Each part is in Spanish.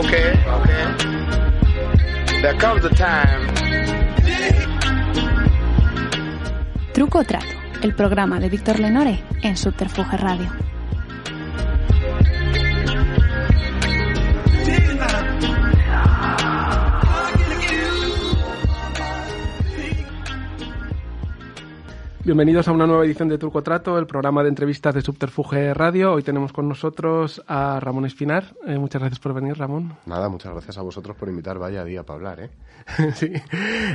Okay. There comes a time. Truco Trato, el programa de Víctor Lenore en Subterfuge Radio. Bienvenidos a una nueva edición de Truco Trato, el programa de entrevistas de Subterfuge Radio. Hoy tenemos con nosotros a Ramón Espinar. Eh, muchas gracias por venir, Ramón. Nada, muchas gracias a vosotros por invitar vaya día para hablar, ¿eh? sí.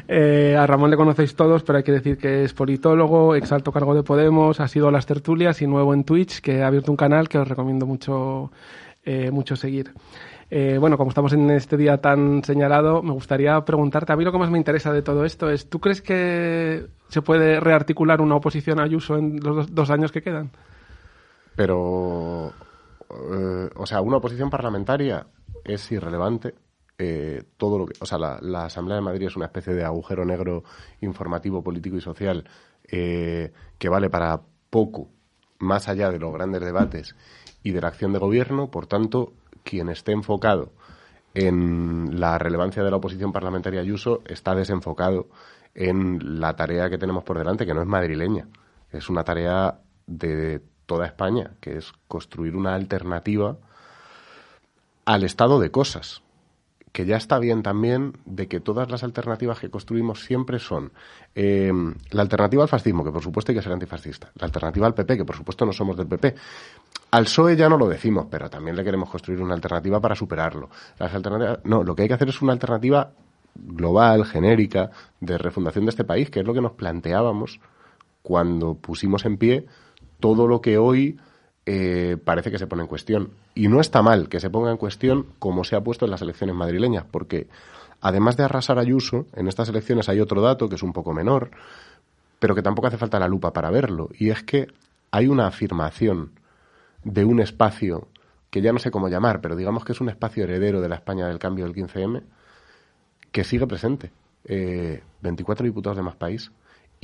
Eh, a Ramón le conocéis todos, pero hay que decir que es politólogo, exalto cargo de Podemos, ha sido a las tertulias y nuevo en Twitch, que ha abierto un canal que os recomiendo mucho, eh, mucho seguir. Eh, bueno, como estamos en este día tan señalado, me gustaría preguntarte, a mí lo que más me interesa de todo esto es, ¿tú crees que se puede rearticular una oposición a Ayuso en los dos, años que quedan? Pero, eh, o sea, una oposición parlamentaria es irrelevante. Eh, todo lo que, o sea, la, Asamblea de Madrid es una especie de agujero negro informativo, político y social que vale para poco, más allá de los grandes debates y de la acción de gobierno. Por tanto, quien esté enfocado en la relevancia de la oposición parlamentaria Ayuso está desenfocado en la tarea que tenemos por delante, que no es madrileña, es una tarea de toda España, que es construir una alternativa al estado de cosas, que ya está bien también de que todas las alternativas que construimos siempre son eh, la alternativa al fascismo, que por supuesto hay que ser antifascista, la alternativa al PP, que por supuesto no somos del PP. Al PSOE ya no lo decimos, pero también le queremos construir una alternativa para superarlo. Las alternativas, no, lo que hay que hacer es una alternativa global, genérica, de refundación de este país, que es lo que nos planteábamos cuando pusimos en pie todo lo que hoy eh, parece que se pone en cuestión. Y no está mal que se ponga en cuestión como se ha puesto en las elecciones madrileñas, porque además de arrasar Ayuso, en estas elecciones hay otro dato que es un poco menor, pero que tampoco hace falta la lupa para verlo, y es que hay una afirmación de un espacio que ya no sé cómo llamar, pero digamos que es un espacio heredero de la España del cambio del 15M, que sigue presente. Eh, 24 diputados de más país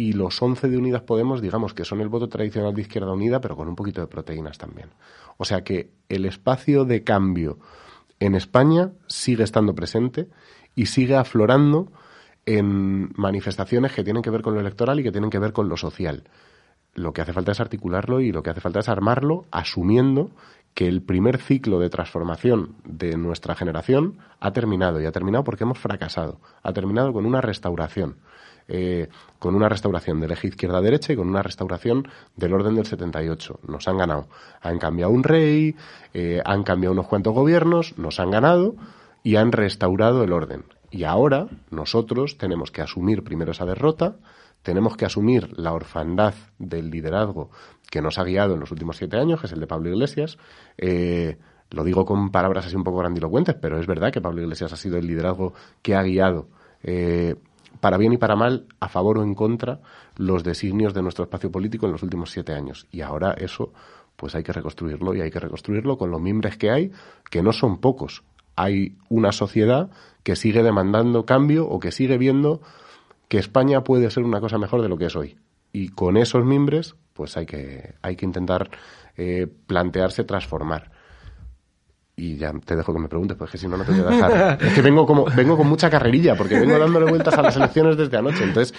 y los 11 de Unidas Podemos, digamos que son el voto tradicional de Izquierda Unida, pero con un poquito de proteínas también. O sea que el espacio de cambio en España sigue estando presente y sigue aflorando en manifestaciones que tienen que ver con lo electoral y que tienen que ver con lo social. Lo que hace falta es articularlo y lo que hace falta es armarlo asumiendo que el primer ciclo de transformación de nuestra generación ha terminado y ha terminado porque hemos fracasado. Ha terminado con una restauración. Eh, con una restauración del eje izquierda-derecha y con una restauración del orden del 78. Nos han ganado. Han cambiado un rey, eh, han cambiado unos cuantos gobiernos, nos han ganado y han restaurado el orden. Y ahora nosotros tenemos que asumir primero esa derrota, tenemos que asumir la orfandad del liderazgo que nos ha guiado en los últimos siete años, que es el de Pablo Iglesias. Eh, lo digo con palabras así un poco grandilocuentes, pero es verdad que Pablo Iglesias ha sido el liderazgo que ha guiado, para bien y para mal, a favor o en contra, los designios de nuestro espacio político en los últimos siete años. Y ahora eso, pues hay que reconstruirlo y hay que reconstruirlo con los mimbres que hay, que no son pocos. Hay una sociedad que sigue demandando cambio o que sigue viendo que España puede ser una cosa mejor de lo que es hoy. Y con esos mimbres, pues hay que, hay que intentar eh, plantearse transformar. Y ya te dejo que me preguntes, porque si no, no te voy a dejar. es que vengo, como, vengo con mucha carrerilla, porque vengo dándole vueltas a las elecciones desde anoche. Entonces,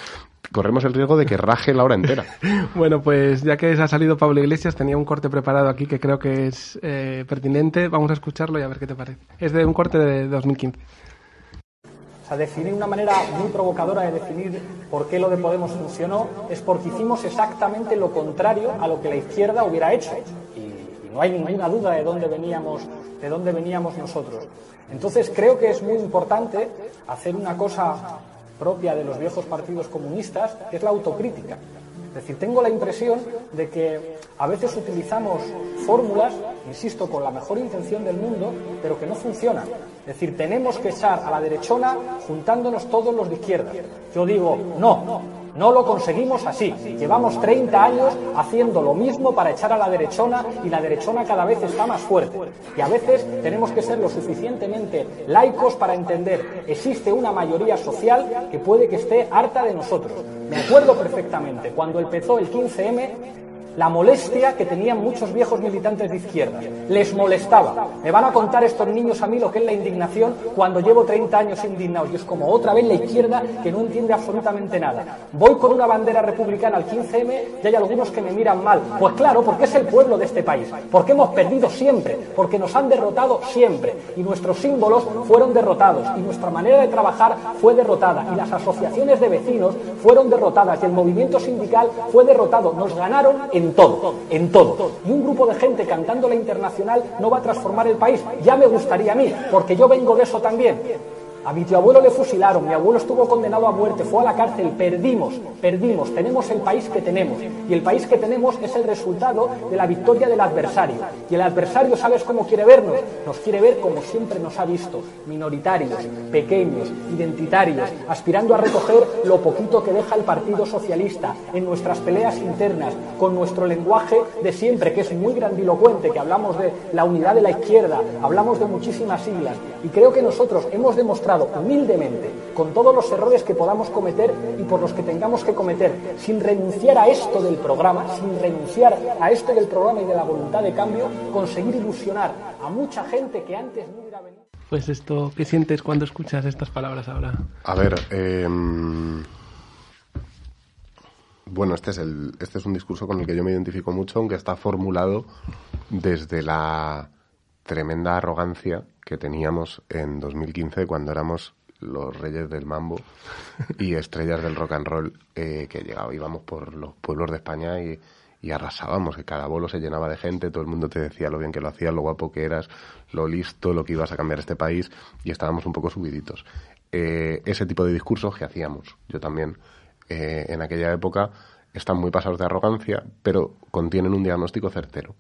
corremos el riesgo de que raje la hora entera. Bueno, pues ya que ha salido Pablo Iglesias, tenía un corte preparado aquí que creo que es eh, pertinente. Vamos a escucharlo y a ver qué te parece. Es de un corte de 2015. O sea, definir una manera muy provocadora de definir por qué lo de Podemos funcionó es porque hicimos exactamente lo contrario a lo que la izquierda hubiera hecho. No hay ninguna duda de dónde veníamos, de dónde veníamos nosotros. Entonces creo que es muy importante hacer una cosa propia de los viejos partidos comunistas, que es la autocrítica. Es decir, tengo la impresión de que a veces utilizamos fórmulas insisto, con la mejor intención del mundo, pero que no funciona. Es decir, tenemos que echar a la derechona juntándonos todos los de izquierda. Yo digo, no, no lo conseguimos así. Llevamos 30 años haciendo lo mismo para echar a la derechona y la derechona cada vez está más fuerte. Y a veces tenemos que ser lo suficientemente laicos para entender existe una mayoría social que puede que esté harta de nosotros. Me acuerdo perfectamente cuando empezó el 15M la molestia que tenían muchos viejos militantes de izquierda. Les molestaba. Me van a contar estos niños a mí lo que es la indignación cuando llevo 30 años indignados. Y es como otra vez la izquierda que no entiende absolutamente nada. Voy con una bandera republicana al 15M y hay algunos que me miran mal. Pues claro, porque es el pueblo de este país. Porque hemos perdido siempre. Porque nos han derrotado siempre. Y nuestros símbolos fueron derrotados. Y nuestra manera de trabajar fue derrotada. Y las asociaciones de vecinos fueron derrotadas. Y el movimiento sindical fue derrotado. Nos ganaron en todo, en todo. Y un grupo de gente cantando la internacional no va a transformar el país. Ya me gustaría a mí, porque yo vengo de eso también. A mi tío abuelo le fusilaron, mi abuelo estuvo condenado a muerte, fue a la cárcel, perdimos, perdimos, tenemos el país que tenemos. Y el país que tenemos es el resultado de la victoria del adversario. Y el adversario, ¿sabes cómo quiere vernos? Nos quiere ver como siempre nos ha visto, minoritarios, pequeños, identitarios, aspirando a recoger lo poquito que deja el Partido Socialista en nuestras peleas internas, con nuestro lenguaje de siempre, que es muy grandilocuente, que hablamos de la unidad de la izquierda, hablamos de muchísimas siglas. Y creo que nosotros hemos demostrado humildemente, con todos los errores que podamos cometer y por los que tengamos que cometer, sin renunciar a esto del programa, sin renunciar a esto del programa y de la voluntad de cambio, conseguir ilusionar a mucha gente que antes no hubiera venido. Pues esto, ¿qué sientes cuando escuchas estas palabras ahora? A ver, em, bueno, este es, el, este es un discurso con el que yo me identifico mucho, aunque está formulado desde la tremenda arrogancia que teníamos en 2015 cuando éramos los reyes del mambo y estrellas del rock and roll eh, que llegaba, íbamos por los pueblos de España y, arrasábamos, que cada bolo se llenaba de gente, todo el mundo te decía lo bien que lo hacías, lo guapo que eras, lo listo, lo que ibas a cambiar este país y estábamos un poco subiditos. Eh, ese tipo de discursos que hacíamos, yo también eh, en aquella época, están muy pasados de arrogancia, pero contienen un diagnóstico certero.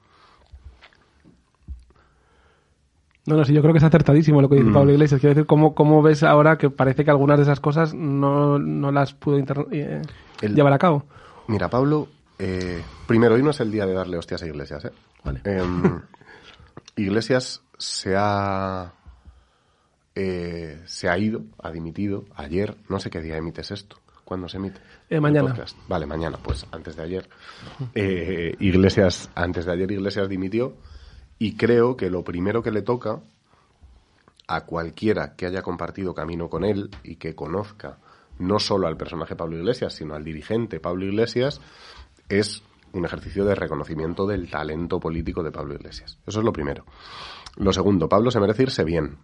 No, no, sí, yo creo que es acertadísimo lo que dice mm. Pablo Iglesias. Quiero decir, ¿cómo, ¿cómo, ves ahora que parece que algunas de esas cosas no, no las pudo eh, llevar a cabo? Mira, Pablo, eh, primero, hoy no es el día de darle hostias a Iglesias. ¿eh? Vale. Em, Iglesias se ha, eh, se ha ido, ha dimitido ayer, no sé qué día emites esto. ¿Cuándo se emite? mañana. Vale, mañana, pues antes de ayer. Iglesias, antes de ayer Iglesias dimitió y creo que lo primero que le toca a cualquiera que haya compartido camino con él y que conozca no solo al personaje Pablo Iglesias, sino al dirigente Pablo Iglesias, es un ejercicio de reconocimiento del talento político de Pablo Iglesias. Eso es lo primero. Lo segundo, Pablo se merece irse bien.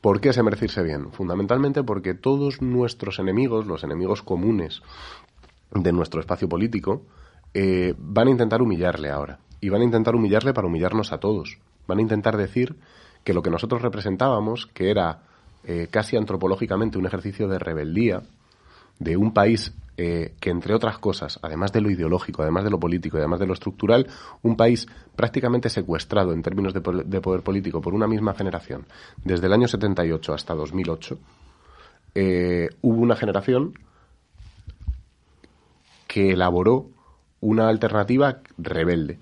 ¿Por qué se merece irse bien? Fundamentalmente porque todos nuestros enemigos, los enemigos comunes de nuestro espacio político, eh, van a intentar humillarle ahora y van a intentar humillarle para humillarnos a todos. Van a intentar decir que lo que nosotros representábamos, que era eh, casi antropológicamente un ejercicio de rebeldía de un país eh, que, entre otras cosas, además de lo ideológico, además de lo político y además de lo estructural, un país prácticamente secuestrado en términos de, poder político por una misma generación, desde el año 78 hasta 2008, eh, hubo una generación que elaboró una alternativa rebelde,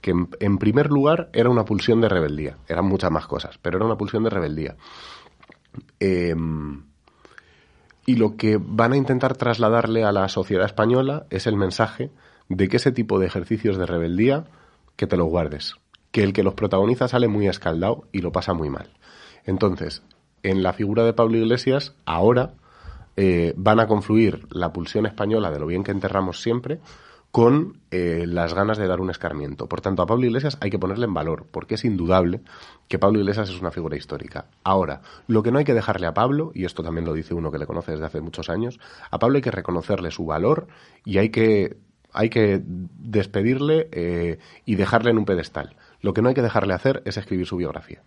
que en, primer lugar era una pulsión de rebeldía. Eran muchas más cosas, pero era una pulsión de rebeldía. Em, y lo que van a intentar trasladarle a la sociedad española es el mensaje de que ese tipo de ejercicios de rebeldía, que te los guardes. Que el que los protagoniza sale muy escaldado y lo pasa muy mal. Entonces, en la figura de Pablo Iglesias, ahora eh, van a confluir la pulsión española de lo bien que enterramos siempre con eh, las ganas de dar un escarmiento. Por tanto, a Pablo Iglesias hay que ponerle en valor, porque es indudable que Pablo Iglesias es una figura histórica. Ahora, lo que no hay que dejarle a Pablo, y esto también lo dice uno que le conoce desde hace muchos años, a Pablo hay que reconocerle su valor y hay que, hay que despedirle eh, y dejarle en un pedestal. Lo que no hay que dejarle hacer es escribir su biografía.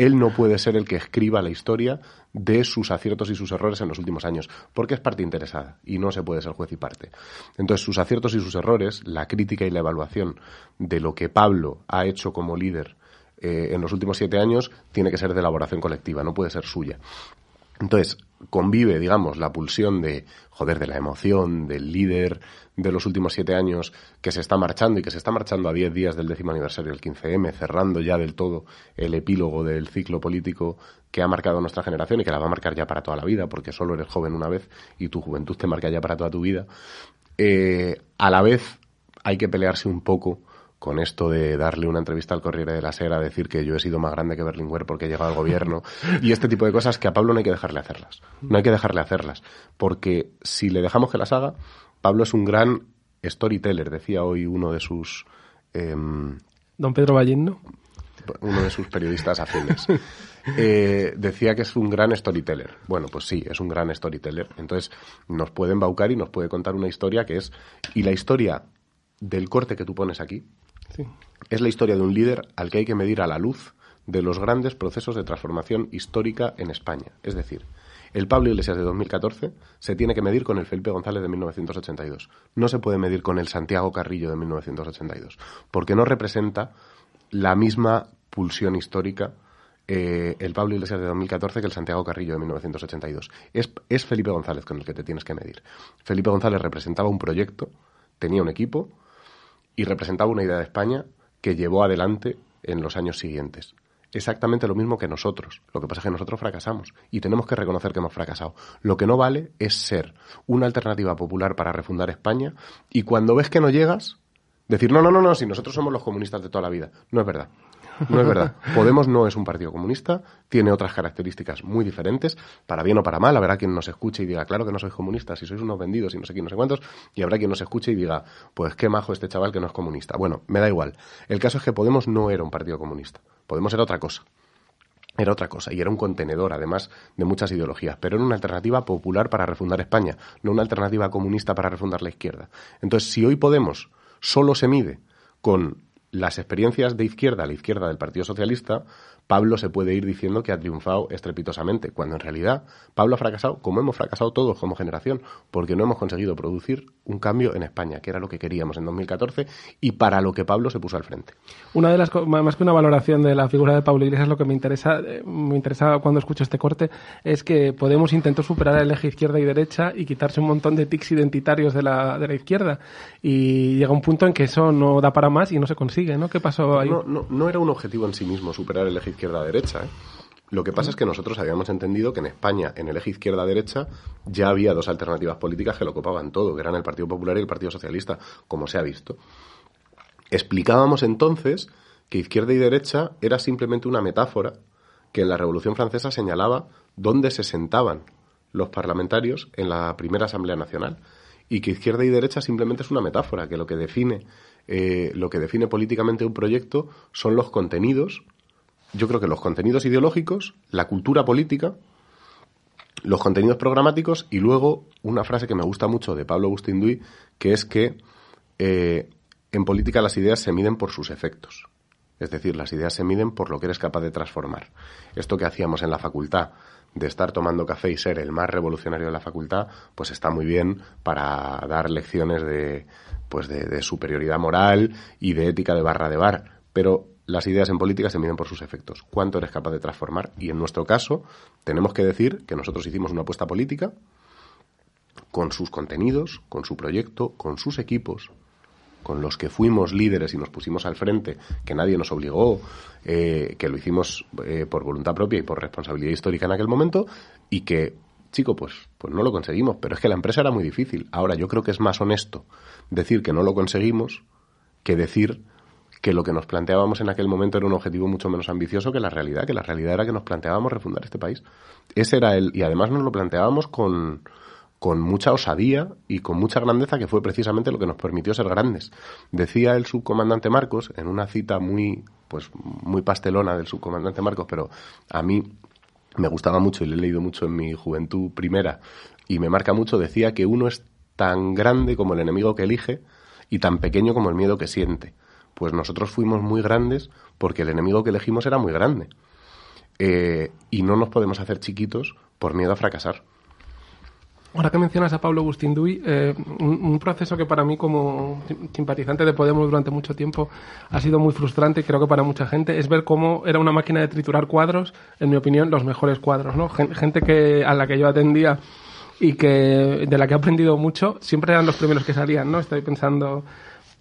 Él no puede ser el que escriba la historia de sus aciertos y sus errores en los últimos años, porque es parte interesada y no se puede ser juez y parte. Entonces, sus aciertos y sus errores, la crítica y la evaluación de lo que Pablo ha hecho como líder eh, en los últimos siete años, tiene que ser de elaboración colectiva, no puede ser suya. Entonces, convive, digamos, la pulsión de, joder, de la emoción, del líder de los últimos siete años que se está marchando y que se está marchando a diez días del décimo aniversario del 15M, cerrando ya del todo el epílogo del ciclo político que ha marcado nuestra generación y que la va a marcar ya para toda la vida, porque solo eres joven una vez y tu juventud te marca ya para toda tu vida. Eh, a la vez hay que pelearse un poco con esto de darle una entrevista al Corriere de la Sera, decir que yo he sido más grande que Berlinguer porque he llegado al gobierno, y este tipo de cosas que a Pablo no hay que dejarle hacerlas. No hay que dejarle hacerlas, porque si le dejamos que las haga, Pablo es un gran storyteller, decía hoy uno de sus... Em, Don Pedro Ballín, ¿no? Uno de sus periodistas afines. Eh, decía que es un gran storyteller. Bueno, pues sí, es un gran storyteller. Entonces, nos puede embaucar y nos puede contar una historia que es... Y la historia del corte que tú pones aquí, es la historia de un líder al que hay que medir a la luz de los grandes procesos de transformación histórica en España. Es decir, el Pablo Iglesias de 2014 se tiene que medir con el Felipe González de 1982. No se puede medir con el Santiago Carrillo de 1982, porque no representa la misma pulsión histórica eh, el Pablo Iglesias de 2014 que el Santiago Carrillo de 1982. Es, es Felipe González con el que te tienes que medir. Felipe González representaba un proyecto, tenía un equipo, y representaba una idea de España que llevó adelante en los años siguientes. Exactamente lo mismo que nosotros. Lo que pasa es que nosotros fracasamos y tenemos que reconocer que hemos fracasado. Lo que no vale es ser una alternativa popular para refundar España y cuando ves que no llegas, decir, no, no, no, no, si nosotros somos los comunistas de toda la vida. No es verdad. No es verdad. Podemos no es un partido comunista, tiene otras características muy diferentes, para bien o para mal. Habrá quien nos escuche y diga, claro que no sois comunistas, si sois unos vendidos y no sé quién, no sé cuántos, y habrá quien nos escuche y diga, pues qué majo este chaval que no es comunista. Bueno, me da igual. El caso es que Podemos no era un partido comunista. Podemos era otra cosa. Era otra cosa y era un contenedor, además, de muchas ideologías, pero era una alternativa popular para refundar España, no una alternativa comunista para refundar la izquierda. Entonces, si hoy Podemos solo se mide con las experiencias de izquierda la izquierda del Partido Socialista, Pablo se puede ir diciendo que ha triunfado estrepitosamente, cuando en realidad Pablo ha fracasado, como hemos fracasado todos como generación, porque no hemos conseguido producir un cambio en España, que era lo que queríamos en 2014 y para lo que Pablo se puso al frente. Una de las más que una valoración de la figura de Pablo Iglesias, lo que me interesa, eh, me interesa cuando escucho este corte es que Podemos intentó superar el eje izquierda y derecha y quitarse un montón de tics identitarios de la, de la izquierda y llega un punto en que eso no da para más y no se consigue, ¿no? ¿Qué pasó ahí? No, no, no era un objetivo en sí mismo superar el eje izquierda-derecha. ¿eh? Lo que pasa es que nosotros habíamos entendido que en España, en el eje izquierda-derecha, ya había dos alternativas políticas que lo ocupaban todo, que eran el Partido Popular y el Partido Socialista, como se ha visto. Explicábamos entonces que izquierda y derecha era simplemente una metáfora que en la Revolución Francesa señalaba dónde se sentaban los parlamentarios en la primera Asamblea Nacional y que izquierda y derecha simplemente es una metáfora, que lo que define, eh, lo que define políticamente un proyecto son los contenidos yo creo que los contenidos ideológicos, la cultura política, los contenidos programáticos y luego una frase que me gusta mucho de Pablo Agustín Duy, que es que eh, en política las ideas se miden por sus efectos. Es decir, las ideas se miden por lo que eres capaz de transformar. Esto que hacíamos en la facultad, de estar tomando café y ser el más revolucionario de la facultad, pues está muy bien para dar lecciones de, pues de superioridad moral y de ética de barra de bar. Pero las ideas en política se miden por sus efectos. ¿Cuánto eres capaz de transformar? Y en nuestro caso, tenemos que decir que nosotros hicimos una apuesta política con sus contenidos, con su proyecto, con sus equipos, con los que fuimos líderes y nos pusimos al frente, que nadie nos obligó, eh, que lo hicimos eh, por voluntad propia y por responsabilidad histórica en aquel momento, y que, chico, pues, pues no lo conseguimos. Pero es que la empresa era muy difícil. Ahora, yo creo que es más honesto decir que no lo conseguimos que decir que lo que nos planteábamos en aquel momento era un objetivo mucho menos ambicioso que la realidad, que la realidad era que nos planteábamos refundar este país. Ese era el, y además nos lo planteábamos con, con mucha osadía y con mucha grandeza, que fue precisamente lo que nos permitió ser grandes. Decía el subcomandante Marcos, en una cita muy, pues, muy pastelona del subcomandante Marcos, pero a mí me gustaba mucho y le he leído mucho en mi juventud primera, y me marca mucho, decía que uno es tan grande como el enemigo que elige y tan pequeño como el miedo que siente pues nosotros fuimos muy grandes porque el enemigo que elegimos era muy grande. Eh, y no nos podemos hacer chiquitos por miedo a fracasar. Ahora que mencionas a Pablo Agustín Duy, eh, un, proceso que para mí como simpatizante de Podemos durante mucho tiempo ha sido muy frustrante creo que para mucha gente es ver cómo era una máquina de triturar cuadros, en mi opinión, los mejores cuadros, ¿no? Gente que a la que yo atendía y que de la que he aprendido mucho, siempre eran los primeros que salían, ¿no? Estoy pensando,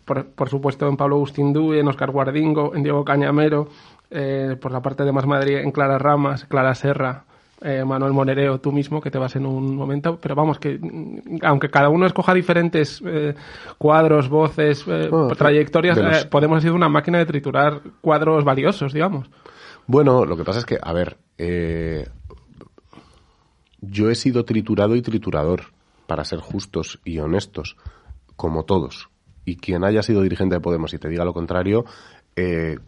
por, por supuesto, en Pablo Agustín Duy, en Oscar Guardingo, en Diego Cañamero, eh, por la parte de Más Madrid, en Clara Ramas, Clara Serra, eh, Manuel Monereo, tú mismo, que te vas en un momento, pero vamos, que mm, aunque cada uno escoja diferentes eh, cuadros, voces, eh, trayectorias, podemos decir una máquina de triturar cuadros valiosos, digamos. Bueno, lo que pasa es que, a ver, yo he sido triturado y triturador, para ser justos y honestos, como todos. Y quien haya sido dirigente de Podemos y te diga lo contrario,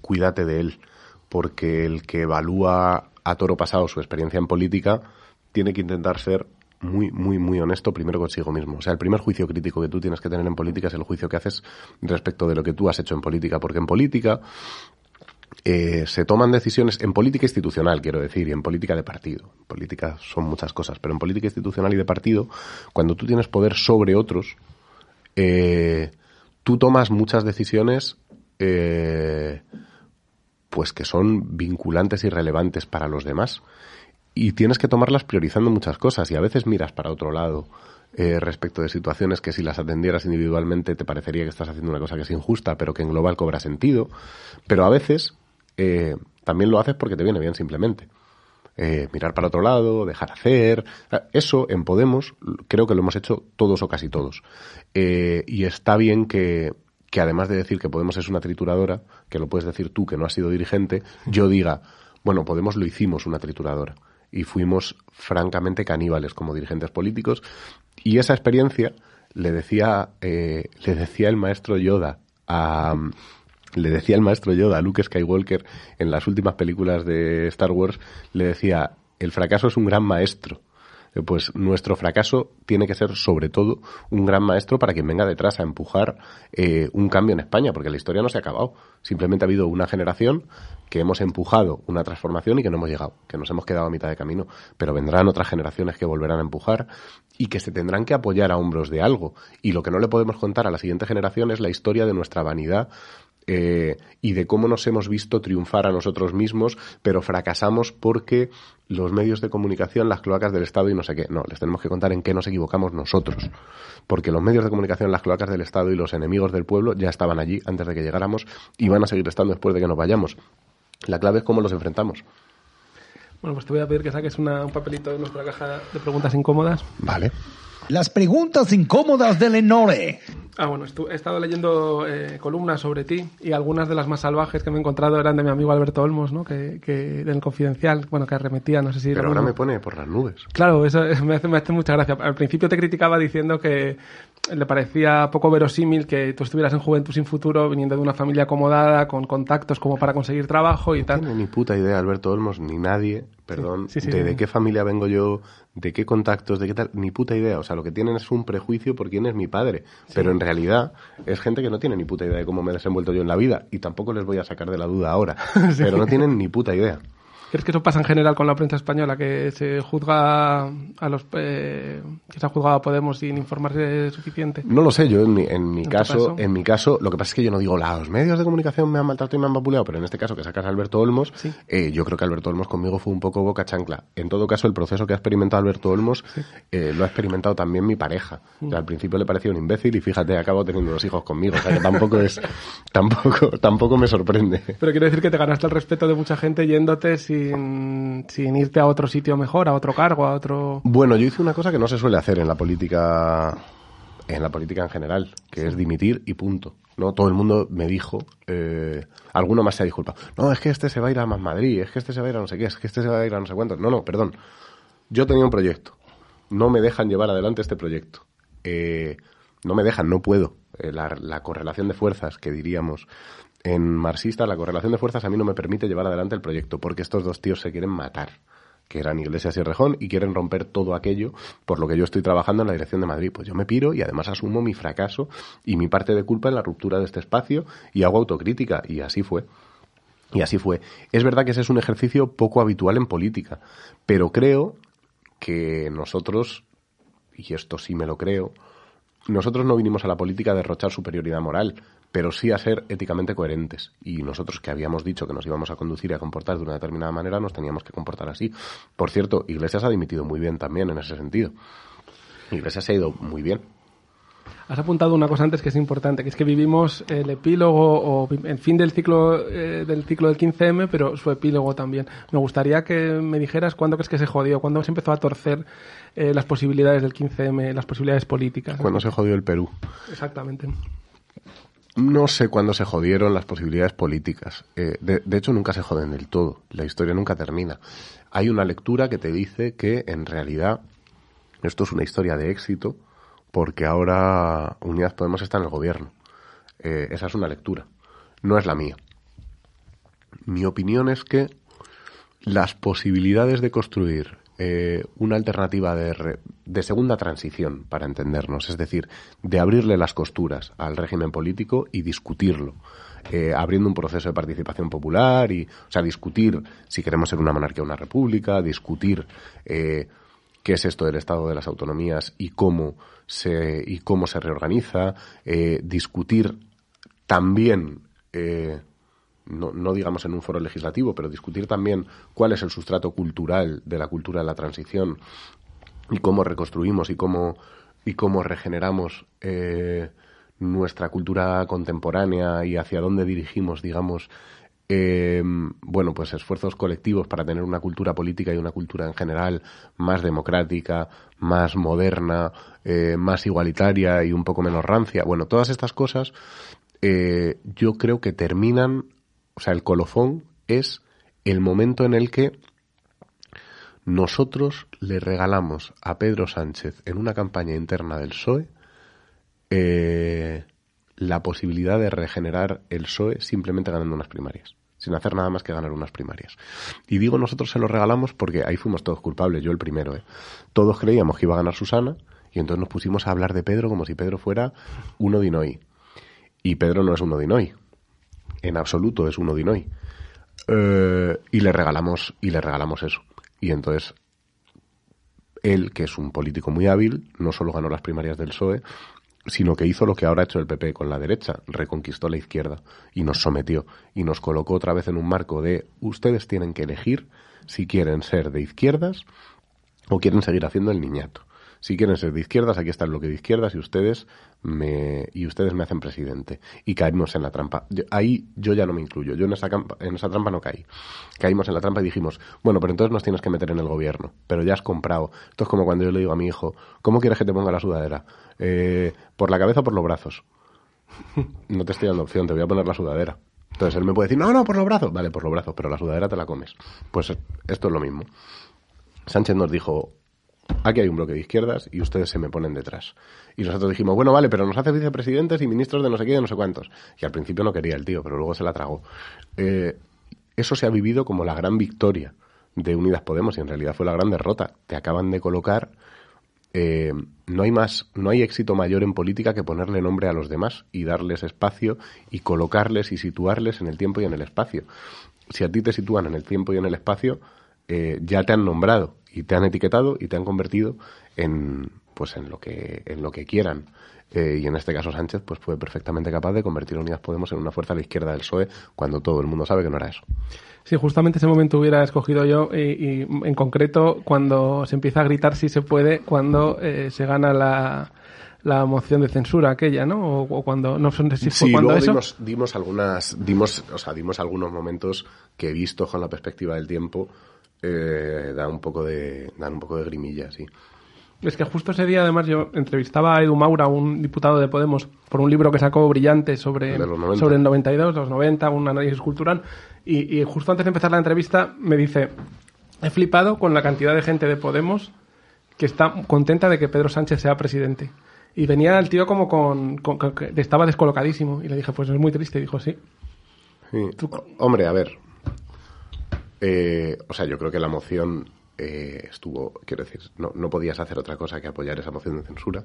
cuídate de él, porque el que evalúa a toro pasado su experiencia en política, tiene que intentar ser muy, muy, muy honesto primero consigo mismo. O sea, el primer juicio crítico que tú tienes que tener en política es el juicio que haces respecto de lo que tú has hecho en política, porque en política eh, se toman decisiones en política institucional, quiero decir, y en política de partido. En política son muchas cosas, pero en política institucional y de partido, cuando tú tienes poder sobre otros, eh, tú tomas muchas decisiones eh, pues que son vinculantes y relevantes para los demás. Y tienes que tomarlas priorizando muchas cosas y a veces miras para otro lado eh, respecto de situaciones que si las atendieras individualmente te parecería que estás haciendo una cosa que es injusta, pero que en global cobra sentido. Pero a veces eh, también lo haces porque te viene bien simplemente. Eh, mirar para otro lado, dejar hacer. Eso en Podemos creo que lo hemos hecho todos o casi todos. y está bien que, que además de decir que Podemos es una trituradora, que lo puedes decir tú que no has sido dirigente, yo diga, bueno, Podemos lo hicimos una trituradora y fuimos francamente caníbales como dirigentes políticos y esa experiencia le decía eh, le decía el maestro Yoda a le decía el maestro Yoda a Luke Skywalker en las últimas películas de Star Wars le decía el fracaso es un gran maestro eh, pues nuestro fracaso tiene que ser sobre todo un gran maestro para quien venga detrás a empujar eh, un cambio en España, porque la historia no se ha acabado. Simplemente ha habido una generación que hemos empujado una transformación y que no hemos llegado, que nos hemos quedado a mitad de camino, pero vendrán otras generaciones que volverán a empujar y que se tendrán que apoyar a hombros de algo. Y lo que no le podemos contar a la siguiente generación es la historia de nuestra vanidad eh, y de cómo nos hemos visto triunfar a nosotros mismos, pero fracasamos porque los medios de comunicación, las cloacas del Estado y no sé qué. No, les tenemos que contar en qué nos equivocamos nosotros. Porque los medios de comunicación, las cloacas del Estado y los enemigos del pueblo ya estaban allí antes de que llegáramos y van a seguir estando después de que nos vayamos. La clave es cómo los enfrentamos. Bueno, pues te voy a pedir que saques un papelito de nuestra caja de preguntas incómodas. Vale. Las preguntas incómodas de Lenore. Ah, bueno, he estado leyendo eh, columnas sobre ti y algunas de las más salvajes que me he encontrado eran de mi amigo Alberto Olmos, ¿no? Que, que del Confidencial, bueno, que arremetía, no sé si... Pero ahora me pone por las nubes. Claro, eso me hace, me hace mucha gracia. Al principio te criticaba diciendo que le parecía poco verosímil que tú estuvieras en Juventud sin Futuro viniendo de una familia acomodada, con contactos como para conseguir trabajo y tal. No tiene ni puta idea Alberto Olmos, ni nadie, perdón, de, de qué familia vengo yo, de qué contactos, de qué tal, ni puta idea. O sea, lo que tienen es un prejuicio por quién es mi padre. Pero en realidad es gente que no tiene ni puta idea de cómo me he desenvuelto yo en la vida. Y tampoco les voy a sacar de la duda ahora. Pero no tienen ni puta idea. ¿Crees que eso pasa en general con la prensa española, que se juzga a los eh, que se ha juzgado a Podemos sin informarse suficiente? No lo sé, yo en mi, en mi caso, en mi caso, lo que pasa es que yo no digo los medios de comunicación me han maltratado y me han vapuleado, pero en este caso que sacas a Alberto Olmos, eh, yo creo que Alberto Olmos conmigo fue un poco boca chancla. En todo caso, el proceso que ha experimentado Alberto Olmos eh, lo ha experimentado también mi pareja. Mm. al principio le parecía un imbécil y fíjate, acabo teniendo los hijos conmigo, o sea que tampoco es, tampoco, tampoco me sorprende. Pero quiero decir que te ganaste el respeto de mucha gente yéndote sin sin, irte a otro sitio mejor, a otro cargo, a otro... Bueno, yo hice una cosa que no se suele hacer en la política en la política en general, que es dimitir y punto. ¿no? Todo el mundo me dijo, eh, alguno más se ha disculpado, no, es que este se va a ir a Más Madrid, es que este se va a ir a no sé qué, es que este se va a ir a no sé cuántos. No, no, perdón. Yo tenía un proyecto. No me dejan llevar adelante este proyecto. Eh, no me dejan, no puedo. Eh, la, correlación de fuerzas que diríamos en marxista, la correlación de fuerzas a mí no me permite llevar adelante el proyecto, porque estos dos tíos se quieren matar. que eran Iglesias y Rejón, y quieren romper todo aquello por lo que yo estoy trabajando en la dirección de Madrid. Pues yo me piro y además asumo mi fracaso y mi parte de culpa en la ruptura de este espacio y hago autocrítica. Y así fue. Y así fue. Es verdad que ese es un ejercicio poco habitual en política, pero creo que nosotros, y esto sí me lo creo, nosotros no vinimos a la política a derrochar superioridad moral, pero sí a ser éticamente coherentes. Y nosotros que habíamos dicho que nos íbamos a conducir y a comportar de una determinada manera, nos teníamos que comportar así. Por cierto, Iglesias ha dimitido muy bien también en ese sentido. Iglesias se ha ido muy bien. Has apuntado una cosa antes que es importante, que es que vivimos el epílogo o el fin del ciclo eh, del ciclo del 15M, pero su epílogo también. Me gustaría que me dijeras cuándo crees que se jodió, cuándo se empezó a torcer eh, las posibilidades del 15M, las posibilidades políticas. Cuando se jodió el Perú. Exactamente. No sé cuándo se jodieron las posibilidades políticas. Eh, de, hecho, nunca se joden del todo. La historia nunca termina. Hay una lectura que te dice que, en realidad, esto es una historia de éxito porque ahora Unidas Podemos está en el gobierno. Eh, esa es una lectura. No es la mía. Mi opinión es que las posibilidades de construir eh, una alternativa de, re, de, segunda transición, para entendernos, es decir, de abrirle las costuras al régimen político y discutirlo, eh, abriendo un proceso de participación popular y, o sea, discutir si queremos ser una monarquía o una república, discutir eh, qué es esto del Estado de las Autonomías y cómo se, y cómo se reorganiza, discutir también no, no, digamos en un foro legislativo, pero discutir también cuál es el sustrato cultural de la cultura de la transición y cómo reconstruimos y cómo, y cómo regeneramos eh, nuestra cultura contemporánea y hacia dónde dirigimos, digamos, eh, bueno, pues esfuerzos colectivos para tener una cultura política y una cultura en general más democrática, más moderna, eh, más igualitaria y un poco menos rancia. Bueno, todas estas cosas eh, yo creo que terminan o sea, el colofón es el momento en el que nosotros le regalamos a Pedro Sánchez en una campaña interna del PSOE eh, la posibilidad de regenerar el PSOE simplemente ganando unas primarias, sin hacer nada más que ganar unas primarias. Y digo nosotros se lo regalamos porque ahí fuimos todos culpables, yo el primero. ¿eh? Todos creíamos que iba a ganar Susana y entonces nos pusimos a hablar de Pedro como si Pedro fuera uno de Y Pedro no es uno de en absoluto es un Odinoy. Eh, y le regalamos, y le regalamos eso. Y entonces, él, que es un político muy hábil, no solo ganó las primarias del PSOE, sino que hizo lo que ahora ha hecho el PP con la derecha, reconquistó la izquierda y nos sometió y nos colocó otra vez en un marco de ustedes tienen que elegir si quieren ser de izquierdas o quieren seguir haciendo el niñato si quieren ser de izquierdas, aquí está el bloque de izquierdas y ustedes me, y ustedes me hacen presidente. Y caímos en la trampa. Ahí yo ya no me incluyo. Yo en esa, en esa trampa no caí. Caímos en la trampa y dijimos, bueno, pero entonces nos tienes que meter en el gobierno. Pero ya has comprado. Esto es como cuando yo le digo a mi hijo, ¿cómo quieres que te ponga la sudadera? Eh, ¿Por la cabeza o por los brazos? No te estoy dando opción, te voy a poner la sudadera. Entonces él me puede decir, no, no, por los brazos. Vale, por los brazos, pero la sudadera te la comes. Pues esto es lo mismo. Sánchez nos dijo, aquí hay un bloque de izquierdas y ustedes se me ponen detrás. Y nosotros dijimos, bueno, vale, pero nos hace vicepresidentes y ministros de no sé qué, de no sé cuántos. Y al principio no quería el tío, pero luego se la tragó. Eh, eso se ha vivido como la gran victoria de Unidas Podemos y en realidad fue la gran derrota. Te acaban de colocar. Eh, no hay más, no hay éxito mayor en política que ponerle nombre a los demás y darles espacio y colocarles y situarles en el tiempo y en el espacio. Si a ti te sitúan en el tiempo y en el espacio, eh, ya te han nombrado y te han etiquetado y te han convertido en pues en lo que en lo que quieran eh, y en este caso Sánchez pues fue perfectamente capaz de convertir a Unidas Podemos en una fuerza a la izquierda del PSOE cuando todo el mundo sabe que no era eso. Sí, justamente ese momento hubiera escogido yo y, y en concreto cuando se empieza a gritar si se puede cuando eh, se gana la la moción de censura aquella, ¿no? O, o cuando no sé si sí, cuando luego eso. dimos, dimos algunas dimos o sea dimos algunos momentos que he visto con la perspectiva del tiempo eh, dan un poco de dan un poco de grimilla, sí. Es que justo ese día, además, yo entrevistaba a Edu Maura, un diputado de Podemos, por un libro que sacó brillante sobre, sobre el 92, los 90, un análisis cultural, y, y, justo antes de empezar la entrevista me dice, he flipado con la cantidad de gente de Podemos que está contenta de que Pedro Sánchez sea presidente. Y venía el tío como con, con, estaba descolocadísimo, y le dije, pues es muy triste, y dijo, sí. sí. Hombre, a ver, eh, o sea, yo creo que la moción eh, estuvo, quiero decir, no, no podías hacer otra cosa que apoyar esa moción de censura.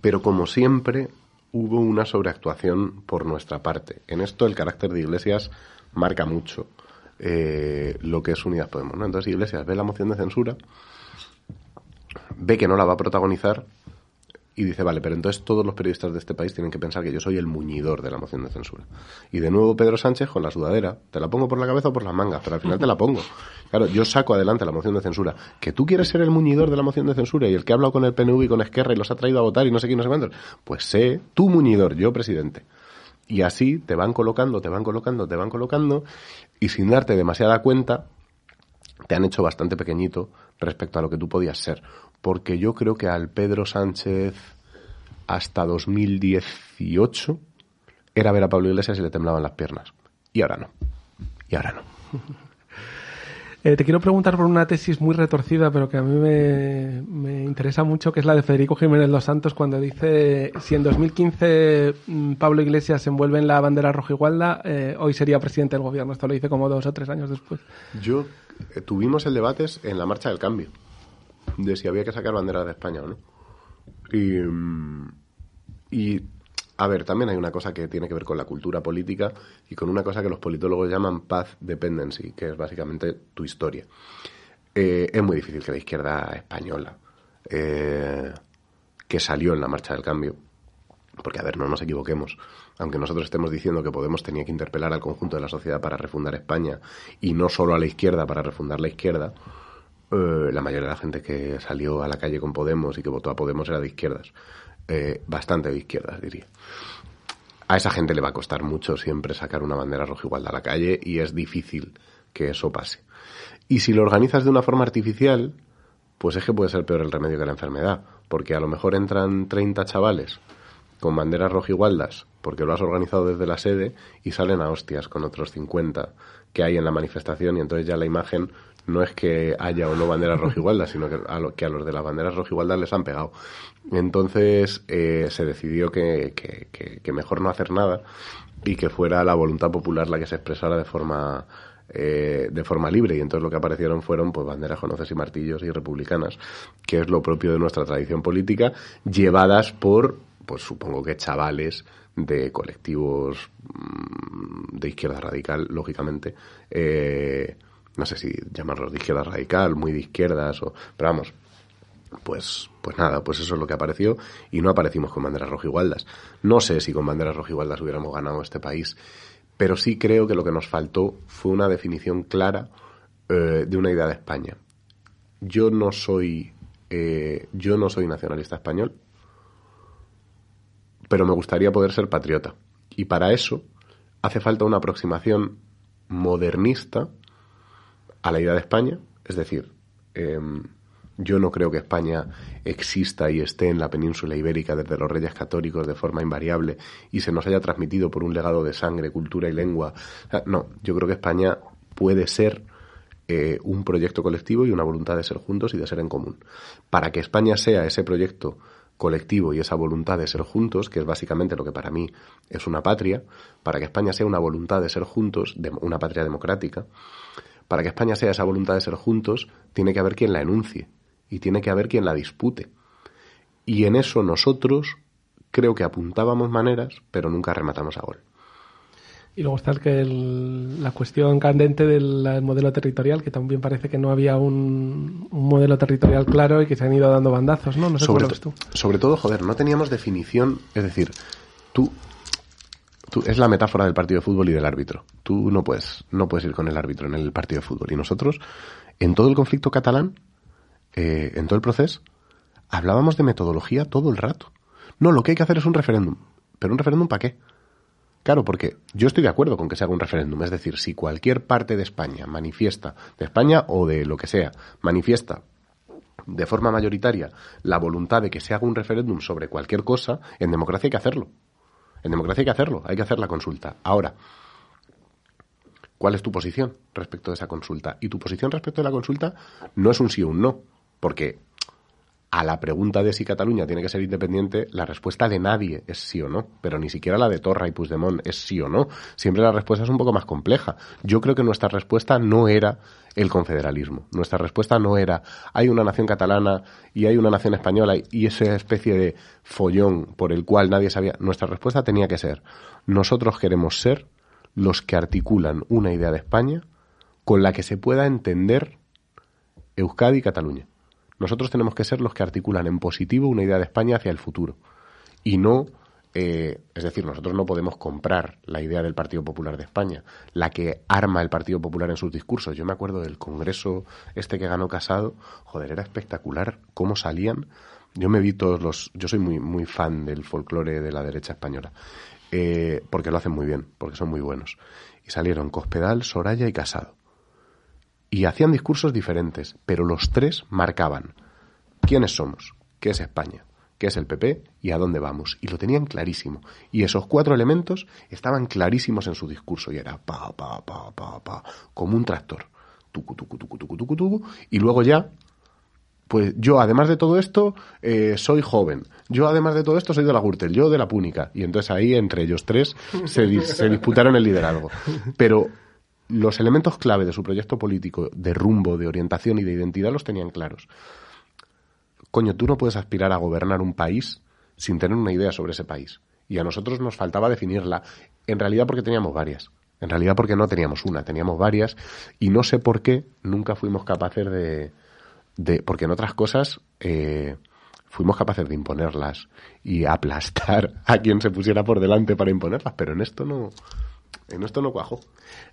Pero como siempre, hubo una sobreactuación por nuestra parte. En esto el carácter de Iglesias marca mucho eh, lo que es Unidas Podemos. ¿no? Entonces Iglesias ve la moción de censura, ve que no la va a protagonizar y dice, vale, pero entonces todos los periodistas de este país tienen que pensar que yo soy el muñidor de la moción de censura. Y de nuevo Pedro Sánchez con la sudadera, te la pongo por la cabeza o por las mangas, pero al final te la pongo. Claro, yo saco adelante la moción de censura. Que tú quieres ser el muñidor de la moción de censura y el que ha hablado con el PNV y con Esquerra y los ha traído a votar y no sé quién, no sé cuántos, pues sé, tú muñidor, yo presidente. Y así te van colocando, te van colocando, te van colocando y sin darte demasiada cuenta te han hecho bastante pequeñito respecto a lo que tú podías ser. Porque yo creo que al Pedro Sánchez hasta 2018 era ver a Pablo Iglesias y le temblaban las piernas. Y ahora no. Y ahora no. Eh, te quiero preguntar por una tesis muy retorcida, pero que a mí me, me, interesa mucho, que es la de Federico Jiménez Los Santos, cuando dice, si en 2015 mm, Pablo Iglesias se envuelve en la bandera rojigualda, eh, hoy sería presidente del gobierno. Esto lo dice como dos o tres años después. Yo, eh, tuvimos el debate en la marcha del cambio, de si había que sacar bandera de España o no. Y, mm, y a ver, también hay una cosa que tiene que ver con la cultura política y con una cosa que los politólogos llaman path dependency, que es básicamente tu historia. Eh, es muy difícil que la izquierda española, eh, que salió en la marcha del cambio, porque a ver, no nos equivoquemos, aunque nosotros estemos diciendo que Podemos tenía que interpelar al conjunto de la sociedad para refundar España y no solo a la izquierda para refundar la izquierda, eh, la mayoría de la gente que salió a la calle con Podemos y que votó a Podemos era de izquierdas. Eh, bastante de izquierdas, diría. A esa gente le va a costar mucho siempre sacar una bandera roja igual a la calle y es difícil que eso pase. Y si lo organizas de una forma artificial, pues es que puede ser peor el remedio que la enfermedad, porque a lo mejor entran 30 chavales con banderas rojigualdas, porque lo has organizado desde la sede, y salen a hostias con otros 50 que hay en la manifestación, y entonces ya la imagen no es que haya o no banderas rojigualdas, sino que a, lo, que a los de las banderas rojigualdas les han pegado. Entonces eh, se decidió que, que, que, mejor no hacer nada y que fuera la voluntad popular la que se expresara de forma eh, de forma libre y entonces lo que aparecieron fueron pues banderas con y martillos y republicanas que es lo propio de nuestra tradición política llevadas por pues supongo que chavales de colectivos mm, de izquierda radical lógicamente eh, no sé si llamarlos de izquierda radical, muy de izquierdas, o, pero vamos, pues, pues nada, pues eso es lo que apareció y no aparecimos con banderas rojigualdas. No sé si con banderas rojigualdas hubiéramos ganado este país, pero sí creo que lo que nos faltó fue una definición clara eh, de una idea de España. Yo no soy, eh, yo no soy nacionalista español, pero me gustaría poder ser patriota. Y para eso hace falta una aproximación modernista a la idea de España. Es decir, em, yo no creo que España exista y esté en la península ibérica desde los reyes católicos de forma invariable y se nos haya transmitido por un legado de sangre, cultura y lengua. no, yo creo que España puede ser eh, un proyecto colectivo y una voluntad de ser juntos y de ser en común. Para que España sea ese proyecto colectivo y esa voluntad de ser juntos, que es básicamente lo que para mí es una patria, para que España sea una voluntad de ser juntos, de una patria democrática, para que España sea esa voluntad de ser juntos, tiene que haber quien la enuncie y tiene que haber quien la dispute. Y en eso nosotros creo que apuntábamos maneras, pero nunca rematamos a gol. Y luego está que la cuestión candente del modelo territorial, que también parece que no había un, modelo territorial claro y que se han ido dando bandazos, ¿no? No sé sobre, tú. sobre todo, joder, no teníamos definición, es decir, tú es la metáfora del partido de fútbol y del árbitro. Tú no puedes, no puedes ir con el árbitro en el partido de fútbol. Y nosotros, en todo el conflicto catalán, eh, en todo el proceso, hablábamos de metodología todo el rato. No, lo que hay que hacer es un referéndum. ¿Pero un referéndum para qué? Claro, porque yo estoy de acuerdo con que se haga un referéndum. Es decir, si cualquier parte de España manifiesta, de España o de lo que sea, manifiesta de forma mayoritaria la voluntad de que se haga un referéndum sobre cualquier cosa, en democracia hay que hacerlo. En democracia hay que hacerlo, hay que hacer la consulta. Ahora, ¿cuál es tu posición respecto de esa consulta? Y tu posición respecto de la consulta no es un sí o un no, porque a la pregunta de si Cataluña tiene que ser independiente, la respuesta de nadie es sí o no, pero ni siquiera la de Torra y Puigdemont es sí o no. Siempre la respuesta es un poco más compleja. Yo creo que nuestra respuesta no era el confederalismo. Nuestra respuesta no era hay una nación catalana y hay una nación española y esa especie de follón por el cual nadie sabía. Nuestra respuesta tenía que ser nosotros queremos ser los que articulan una idea de España con la que se pueda entender Euskadi y Cataluña. Nosotros tenemos que ser los que articulan en positivo una idea de España hacia el futuro. Y no, eh, es decir, nosotros no podemos comprar la idea del Partido Popular de España, la que arma el Partido Popular en sus discursos. Yo me acuerdo del Congreso este que ganó Casado, joder, era espectacular cómo salían. Yo me vi todos los, yo soy muy, muy fan del folclore de la derecha española, eh, porque lo hacen muy bien, porque son muy buenos. Y salieron Cospedal, Soraya y Casado y hacían discursos diferentes, pero los tres marcaban quiénes somos, qué es España, qué es el PP y a dónde vamos. Y lo tenían clarísimo. Y esos cuatro elementos estaban clarísimos en su discurso y era pa, pa, pa, pa, pa, como un tractor. Tucu, tucu, tucu, tucu, tucu, tucu. Y luego ya, pues yo, además de todo esto, eh, soy joven. Yo, además de todo esto, soy de la Gürtel, yo de la Púnica. Y entonces ahí, entre ellos tres, se, se disputaron el liderazgo. Pero los elementos clave de su proyecto político, de rumbo, de orientación y de identidad, los tenían claros. Coño, tú no puedes aspirar a gobernar un país sin tener una idea sobre ese país. Y a nosotros nos faltaba definirla, en realidad porque teníamos varias. En realidad porque no teníamos una, teníamos varias. Y no sé por qué nunca fuimos capaces de... de porque en otras cosas... Eh, fuimos capaces de imponerlas y aplastar a quien se pusiera por delante para imponerlas, pero en esto no, en esto no cuajo.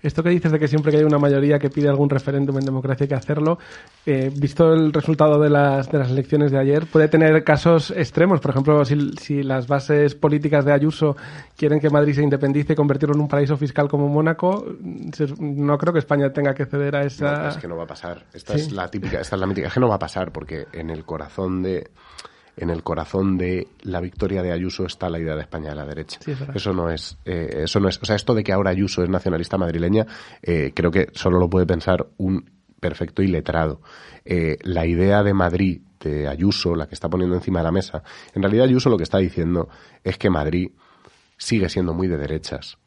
Esto que dices de que siempre que hay una mayoría que pide algún referéndum en democracia hay que hacerlo, eh, visto el resultado de las, de las elecciones de ayer, puede tener casos extremos. Por ejemplo, si, si las bases políticas de Ayuso quieren que Madrid se independice y convertirlo en un paraíso fiscal como Mónaco, no creo que España tenga que ceder a esa... No, es que no va a pasar. Esta es la típica, esta es la mítica. Es que no va a pasar porque en el corazón de en el corazón de la victoria de Ayuso está la idea de España de la derecha. eso no es, eh, eso no es, o sea, esto de que ahora Ayuso es nacionalista madrileña, eh, creo que solo lo puede pensar un perfecto iletrado. Eh, la idea de Madrid de Ayuso, la que está poniendo encima de la mesa, en realidad Ayuso lo que está diciendo es que Madrid sigue siendo muy de derechas,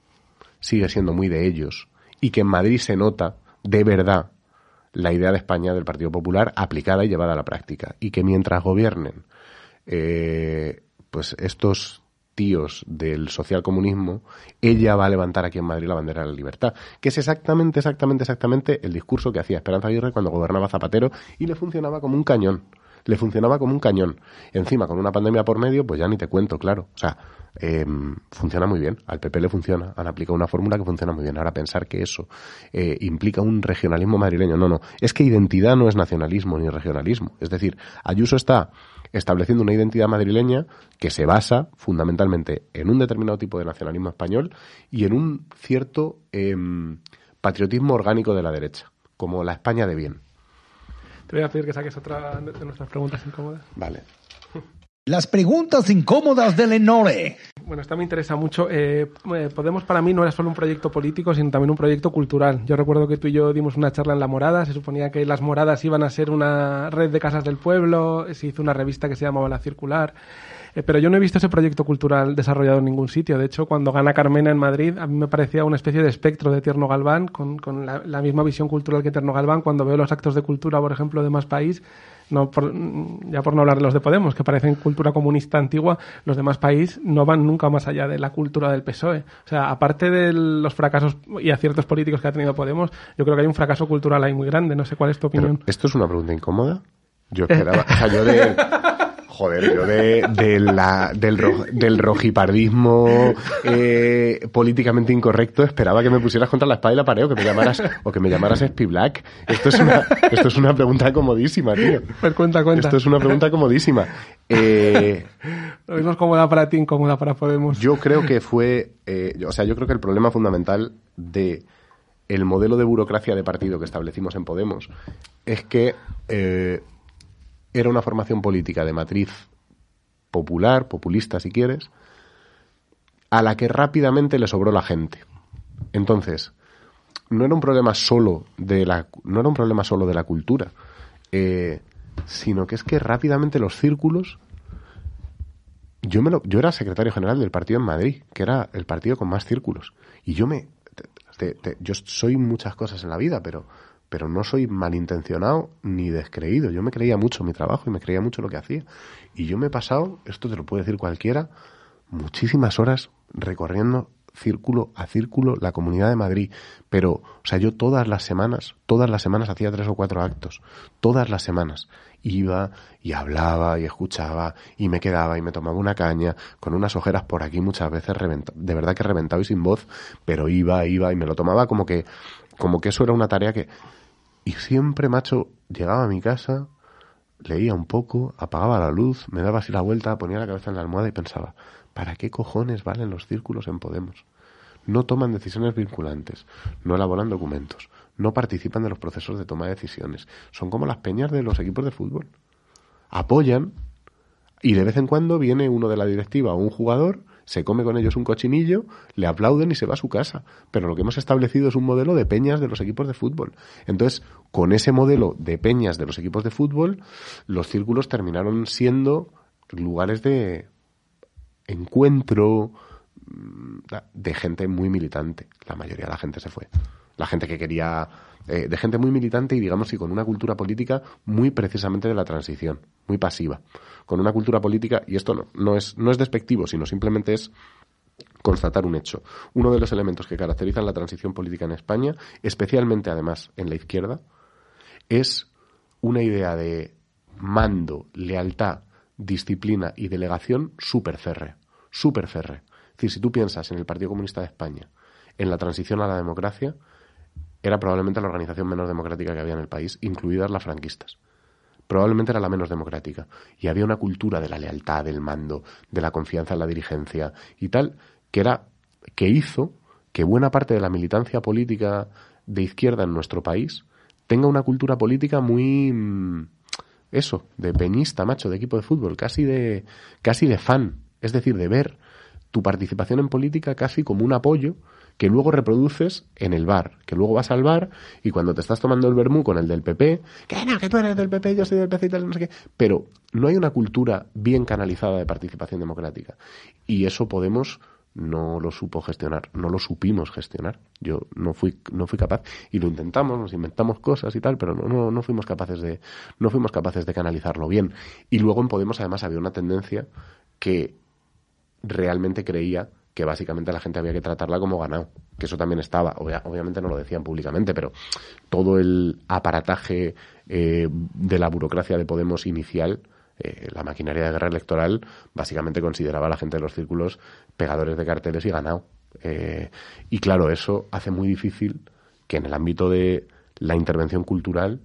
sigue siendo muy de ellos, y que en Madrid se nota de verdad la idea de España del Partido Popular aplicada y llevada a la práctica, y que mientras gobiernen eh, pues estos tíos del socialcomunismo, ella va a levantar aquí en Madrid la bandera de la libertad, que es exactamente, exactamente, exactamente el discurso que hacía Esperanza Aguirre cuando gobernaba Zapatero y le funcionaba como un cañón, le funcionaba como un cañón. Encima, con una pandemia por medio, pues ya ni te cuento, claro. O sea, em, funciona muy bien, al PP le funciona, han aplicado una fórmula que funciona muy bien. Ahora pensar que eso eh, implica un regionalismo madrileño, no, no, es que identidad no es nacionalismo ni regionalismo. Es decir, Ayuso está estableciendo una identidad madrileña que se basa fundamentalmente en un determinado tipo de nacionalismo español y en un cierto em, patriotismo orgánico de la derecha, como la España de bien. Te voy a pedir que saques otra de nuestras preguntas incómodas. Vale. Las preguntas incómodas de Lenore. Bueno, esta me interesa mucho. Eh, eh, Podemos para mí no era solo un proyecto político, sino también un proyecto cultural. Yo recuerdo que tú y yo dimos una charla en La Morada. Se suponía que las Moradas iban a ser una red de casas del pueblo. Se hizo una revista que se llamaba La Circular. Eh, pero yo no he visto ese proyecto cultural desarrollado en ningún sitio. De hecho, cuando gana Carmena en Madrid, a mí me parecía una especie de espectro de Tierno Galván, con, con la, la, misma visión cultural que Tierno Galván. Cuando veo los actos de cultura, por ejemplo, de Más País, no por, ya por no hablar de los de Podemos, que parecen cultura comunista antigua, los demás países no van nunca más allá de la cultura del PSOE. O sea, aparte de los fracasos y aciertos políticos que ha tenido Podemos, yo creo que hay un fracaso cultural ahí muy grande. No sé cuál es tu opinión. Pero, ¿Esto es una pregunta incómoda? Yo esperaba, o sea, yo de, Joder, yo de, de la, del, ro, del rojipardismo eh, políticamente incorrecto esperaba que me pusieras contra la espada y la pared o que me llamaras, o que me llamaras Spi Black. Esto es una, esto es una pregunta comodísima, tío. Pues cuenta, cuenta. Esto es una pregunta comodísima. Eh, Lo mismo es cómoda para ti, incómoda para Podemos. Yo creo que fue, eh, o sea, yo creo que el problema fundamental de el modelo de burocracia de partido que establecimos en Podemos es que eh, era una formación política de matriz popular, populista si quieres, a la que rápidamente le sobró la gente. Entonces, no era un problema solo de la, no era un problema solo de la cultura. Eh, sino que es que rápidamente los círculos yo me lo, yo era secretario general del partido en Madrid, que era el partido con más círculos, y yo me yo soy muchas cosas en la vida, pero pero no soy malintencionado ni descreído. Yo me creía mucho mi trabajo y me creía mucho lo que hacía. Y yo me he pasado, esto te lo puede decir cualquiera, muchísimas horas recorriendo círculo a círculo la Comunidad de Madrid. Pero, o sea, yo todas las semanas, todas las semanas hacía tres o cuatro actos. Todas las semanas. Iba y hablaba y escuchaba y me quedaba y me tomaba una caña con unas ojeras por aquí muchas veces de verdad que reventado y sin voz, pero iba, iba y me lo tomaba como que, como que eso era una tarea que, y siempre, macho, llegaba a mi casa, leía un poco, apagaba la luz, me daba así la vuelta, ponía la cabeza en la almohada y pensaba, ¿para qué cojones valen los círculos en Podemos? No toman decisiones vinculantes, no elaboran documentos, no participan de los procesos de toma de decisiones. Son como las peñas de los equipos de fútbol. Apoyan y de vez en cuando viene uno de la directiva o un jugador, se come con ellos un cochinillo, le aplauden y se va a su casa. Pero lo que hemos establecido es un modelo de peñas de los equipos de fútbol. Entonces, con ese modelo de peñas de los equipos de fútbol, los círculos terminaron siendo lugares de encuentro mm, de gente muy militante. La mayoría de la gente se fue. La gente que quería, eh, de gente muy militante y digamos y con una cultura política muy precisamente de la transición, muy pasiva. Con una cultura política, y esto no, no, es, no es despectivo, sino simplemente es constatar un hecho. Uno de los elementos que caracterizan la transición política en España, especialmente además en la izquierda, es una idea de mando, lealtad, disciplina y delegación súper férrea. Súper si tú piensas en el Partido Comunista de España, en la transición a la democracia, era probablemente la organización menos democrática que había en el país, incluidas las franquistas. Probablemente era la menos democrática. Y había una cultura de la lealtad, del mando, de la confianza en la dirigencia y tal, que era, que hizo que buena parte de la militancia política de izquierda en nuestro país tenga una cultura política muy mm, eso, de peñista, macho, de equipo de fútbol, casi de casi de fan, es decir, de ver tu participación en política casi como un apoyo que luego reproduces en el bar, que luego vas al bar y cuando te estás tomando el vermú con el del PP, que no, que tú eres del PP, yo soy del PC y tal, no sé qué, pero no hay una cultura bien canalizada de participación democrática. Y eso Podemos no lo supo gestionar, no lo supimos gestionar. Yo no fui, no fui capaz y lo intentamos, nos inventamos cosas y tal, pero no, no, no fuimos capaces de, no fuimos capaces de canalizarlo bien. Y luego en Podemos además había una tendencia que realmente creía que básicamente la gente había que tratarla como ganado, que eso también estaba, Obvia- obviamente no lo decían públicamente, pero todo el aparataje eh, de la burocracia de Podemos inicial, eh, la maquinaria de guerra electoral, básicamente consideraba a la gente de los círculos pegadores de carteles y ganado. Eh, y claro, eso hace muy difícil que en el ámbito de la intervención cultural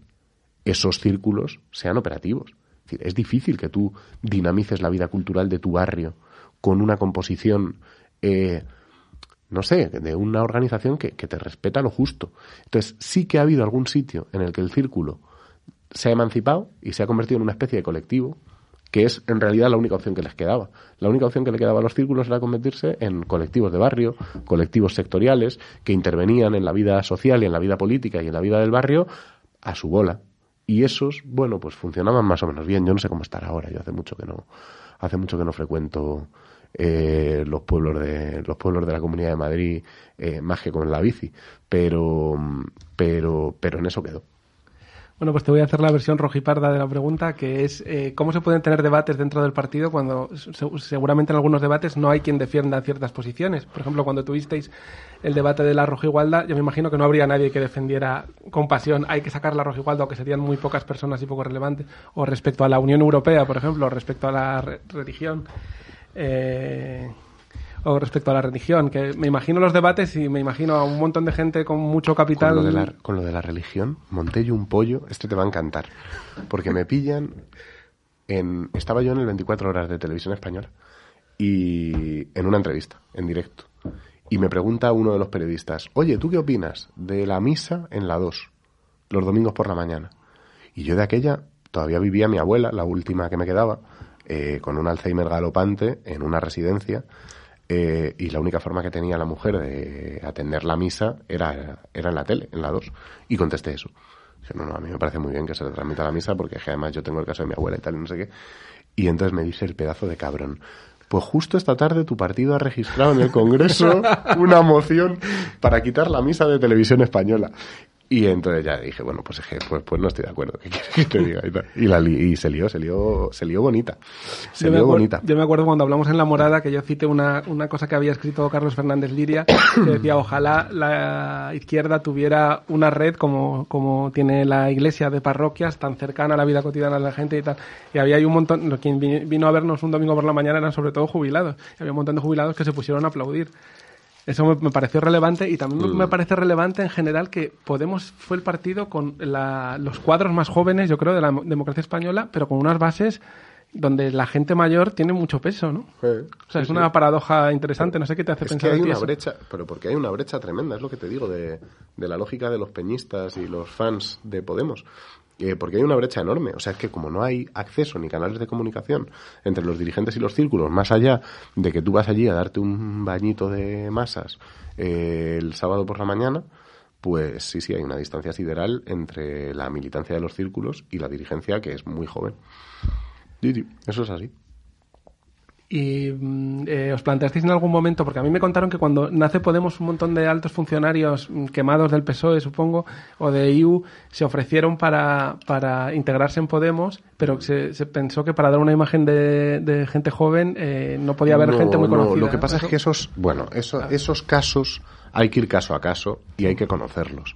esos círculos sean operativos. Es es difícil que tú dinamices la vida cultural de tu barrio con una composición, eh, no sé, de una organización que, que te respeta lo justo. Entonces, sí que ha habido algún sitio en el que el círculo se ha emancipado y se ha convertido en una especie de colectivo, que es en realidad la única opción que les quedaba. La única opción que le quedaba a los círculos era convertirse en colectivos de barrio, colectivos sectoriales, que intervenían en la vida social y en la vida política y en la vida del barrio a su bola. Y esos, bueno, pues funcionaban más o menos bien. Yo no sé cómo estar ahora. Yo hace mucho que no, hace mucho que no frecuento eh, los pueblos de los pueblos de la Comunidad de Madrid eh, más que con la bici. Pero, pero, pero en eso quedó. Bueno, pues te voy a hacer la versión rojiparda de la pregunta, que es eh, cómo se pueden tener debates dentro del partido cuando se- seguramente en algunos debates no hay quien defienda ciertas posiciones. Por ejemplo, cuando tuvisteis el debate de la rojigualda, yo me imagino que no habría nadie que defendiera con pasión hay que sacar la rojigualda o que serían muy pocas personas y poco relevantes. O respecto a la Unión Europea, por ejemplo, o respecto a la re- religión. Eh, o respecto a la religión, que me imagino los debates y me imagino a un montón de gente con mucho capital. Con lo, de la, con lo de la religión, monté yo un pollo, este te va a encantar, porque me pillan en... Estaba yo en el 24 horas de televisión española y en una entrevista, en directo, y me pregunta uno de los periodistas, oye, ¿tú qué opinas de la misa en la 2, los domingos por la mañana? Y yo de aquella todavía vivía mi abuela, la última que me quedaba, eh, con un Alzheimer galopante en una residencia, eh, y la única forma que tenía la mujer de atender la misa era, era en la tele, en la 2. Y contesté eso. Dije, no, no, a mí me parece muy bien que se le transmita la misa porque además yo tengo el caso de mi abuela y tal y no sé qué. Y entonces me dice el pedazo de cabrón. Pues justo esta tarde tu partido ha registrado en el Congreso una moción para quitar la misa de televisión española. Y entonces ya dije, bueno, pues, pues, pues no estoy de acuerdo, ¿qué quieres que te diga? Y, la li- y se lió, se lió, se lió bonita. Se Yo lió bonita. yo me acuerdo cuando hablamos en La Morada que yo cité una, una cosa que había escrito Carlos Fernández Liria, que decía, ojalá la izquierda tuviera una red como, como tiene la iglesia de parroquias, tan cercana a la vida cotidiana de la gente y tal. Y había ahí un montón, quien vi- vino a vernos un domingo por la mañana eran sobre todo jubilados. Y había un montón de jubilados que se pusieron a aplaudir. Eso me, me pareció relevante y también Mm. me parece relevante en general que Podemos fue el partido con la- los cuadros más jóvenes, yo creo, de la democracia española, pero con unas bases donde la gente mayor tiene mucho peso, ¿no? O sea, sí, es sí. una paradoja interesante, no sé qué te hace Es pensar que hay una eso. brecha, pero porque hay una brecha tremenda, es lo que te digo, de, de la lógica de los peñistas y los fans de Podemos. Eh, porque hay una brecha enorme. O sea, es que como no hay acceso ni canales de comunicación entre los dirigentes y los círculos, más allá de que tú vas allí a darte un bañito de masas eh, el sábado por la mañana, pues sí, sí, hay una distancia sideral entre la militancia de los círculos y la dirigencia que es muy joven. Eso es así. Y mm, eh, os planteasteis en algún momento, porque a mí me contaron que cuando nace Podemos un montón de altos funcionarios mm, quemados del PSOE, supongo, o de EU, se ofrecieron para, para integrarse en Podemos, pero se, se pensó que para dar una imagen de, de gente joven eh, no podía haber No, gente muy no, conocida. Lo que pasa ¿Eso? es que esos, bueno, eso- esos casos hay que ir caso a caso y hay que conocerlos.